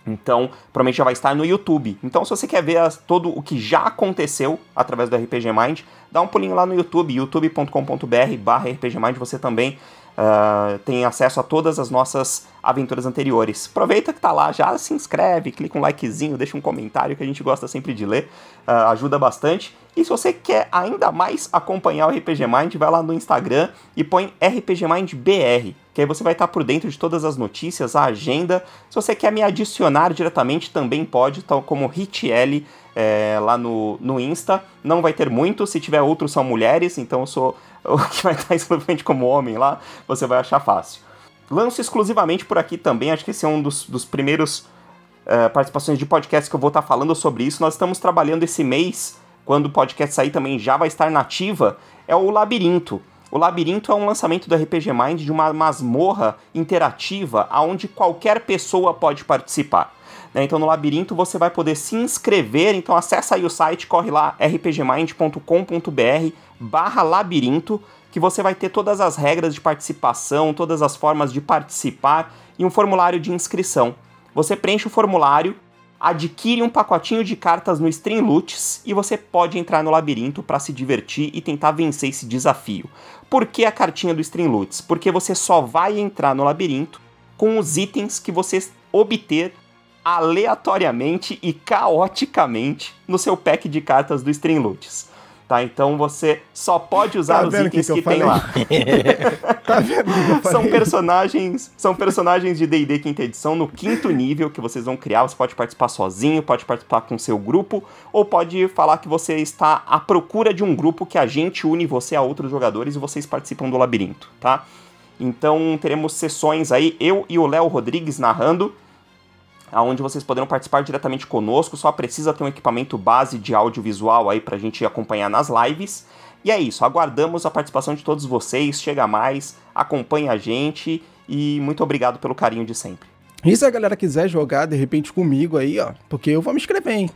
Então, provavelmente já vai estar no YouTube. Então, se você quer ver as, todo o que já aconteceu através do RPG Mind, dá um pulinho lá no YouTube, youtube.com.br barra RPG Mind, você também uh, tem acesso a todas as nossas aventuras anteriores. Aproveita que tá lá, já se inscreve, clica um likezinho, deixa um comentário que a gente gosta sempre de ler, uh, ajuda bastante. E se você quer ainda mais acompanhar o RPG Mind, vai lá no Instagram e põe RPG Mind BR, que aí você vai estar por dentro de todas as notícias, a agenda. Se você quer me adicionar diretamente, também pode, tal como HitL é, lá no, no Insta. Não vai ter muito, se tiver outros são mulheres, então eu sou o que vai estar exclusivamente como homem lá, você vai achar fácil. Lanço exclusivamente por aqui também, acho que esse é um dos, dos primeiros uh, participações de podcast que eu vou estar falando sobre isso. Nós estamos trabalhando esse mês, quando o podcast sair também já vai estar nativa, é o Labirinto. O Labirinto é um lançamento do RPG Mind de uma masmorra interativa onde qualquer pessoa pode participar. Né? Então no Labirinto você vai poder se inscrever, então acessa aí o site, corre lá rpgmind.com.br barra labirinto, que você vai ter todas as regras de participação, todas as formas de participar e um formulário de inscrição. Você preenche o formulário, adquire um pacotinho de cartas no Streamloots e você pode entrar no labirinto para se divertir e tentar vencer esse desafio. Por que a cartinha do Streamloots? Porque você só vai entrar no labirinto com os itens que você obter aleatoriamente e caoticamente no seu pack de cartas do Streamloots. Tá? Então você só pode usar Tá os itens que que, que tem lá. Tá vendo? São personagens, são personagens de D&D quinta edição no quinto nível que vocês vão criar. Você pode participar sozinho, pode participar com seu grupo, ou pode falar que você está à procura de um grupo que a gente une você a outros jogadores e vocês participam do labirinto, tá? Então teremos sessões aí, eu e o Léo Rodrigues narrando, aonde vocês poderão participar diretamente conosco. Só precisa ter um equipamento base de audiovisual aí pra gente acompanhar nas lives. E é isso, aguardamos a participação de todos vocês. Chega mais, acompanha a gente e muito obrigado pelo carinho de sempre. E se a galera quiser jogar de repente comigo aí, ó, porque eu vou me inscrever, hein?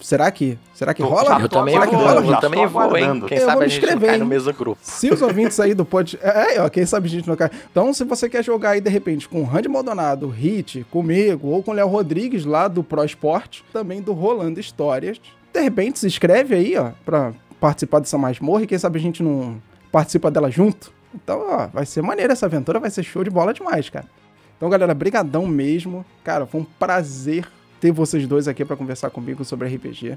Será que? Será que rola? Eu também Será que vou, rola? Já eu também vou, hein? Quem Eu sabe vou a gente não inscrever, cai no mesmo grupo. Se os ouvintes aí do pod... É, ó, quem sabe a gente não cai. Então, se você quer jogar aí, de repente, com o Randy Maldonado, Hit, comigo, ou com o Léo Rodrigues, lá do Pro Esporte, também do Rolando Histórias, de repente se inscreve aí, ó, pra participar dessa masmorra e quem sabe a gente não participa dela junto. Então, ó, vai ser maneiro essa aventura, vai ser show de bola demais, cara. Então, galera, brigadão mesmo. Cara, foi um prazer ter vocês dois aqui pra conversar comigo sobre RPG.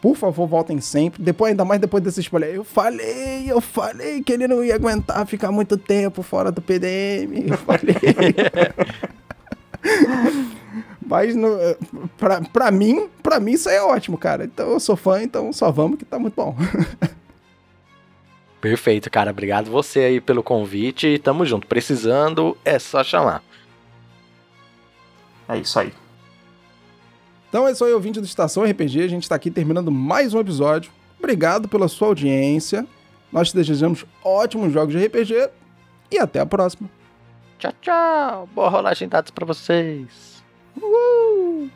Por favor, voltem sempre. Depois, ainda mais depois desse spoiler. Eu falei, eu falei que ele não ia aguentar ficar muito tempo fora do PDM. Eu falei. Mas no, pra, pra mim, pra mim isso aí é ótimo, cara. Então eu sou fã, então só vamos que tá muito bom. Perfeito, cara. Obrigado você aí pelo convite tamo junto. Precisando, é só chamar. É isso aí. Então é isso aí, ouvinte do Estação RPG. A gente tá aqui terminando mais um episódio. Obrigado pela sua audiência. Nós te desejamos ótimos jogos de RPG e até a próxima. Tchau, tchau. Boa rolagem de dados pra vocês. Uhul!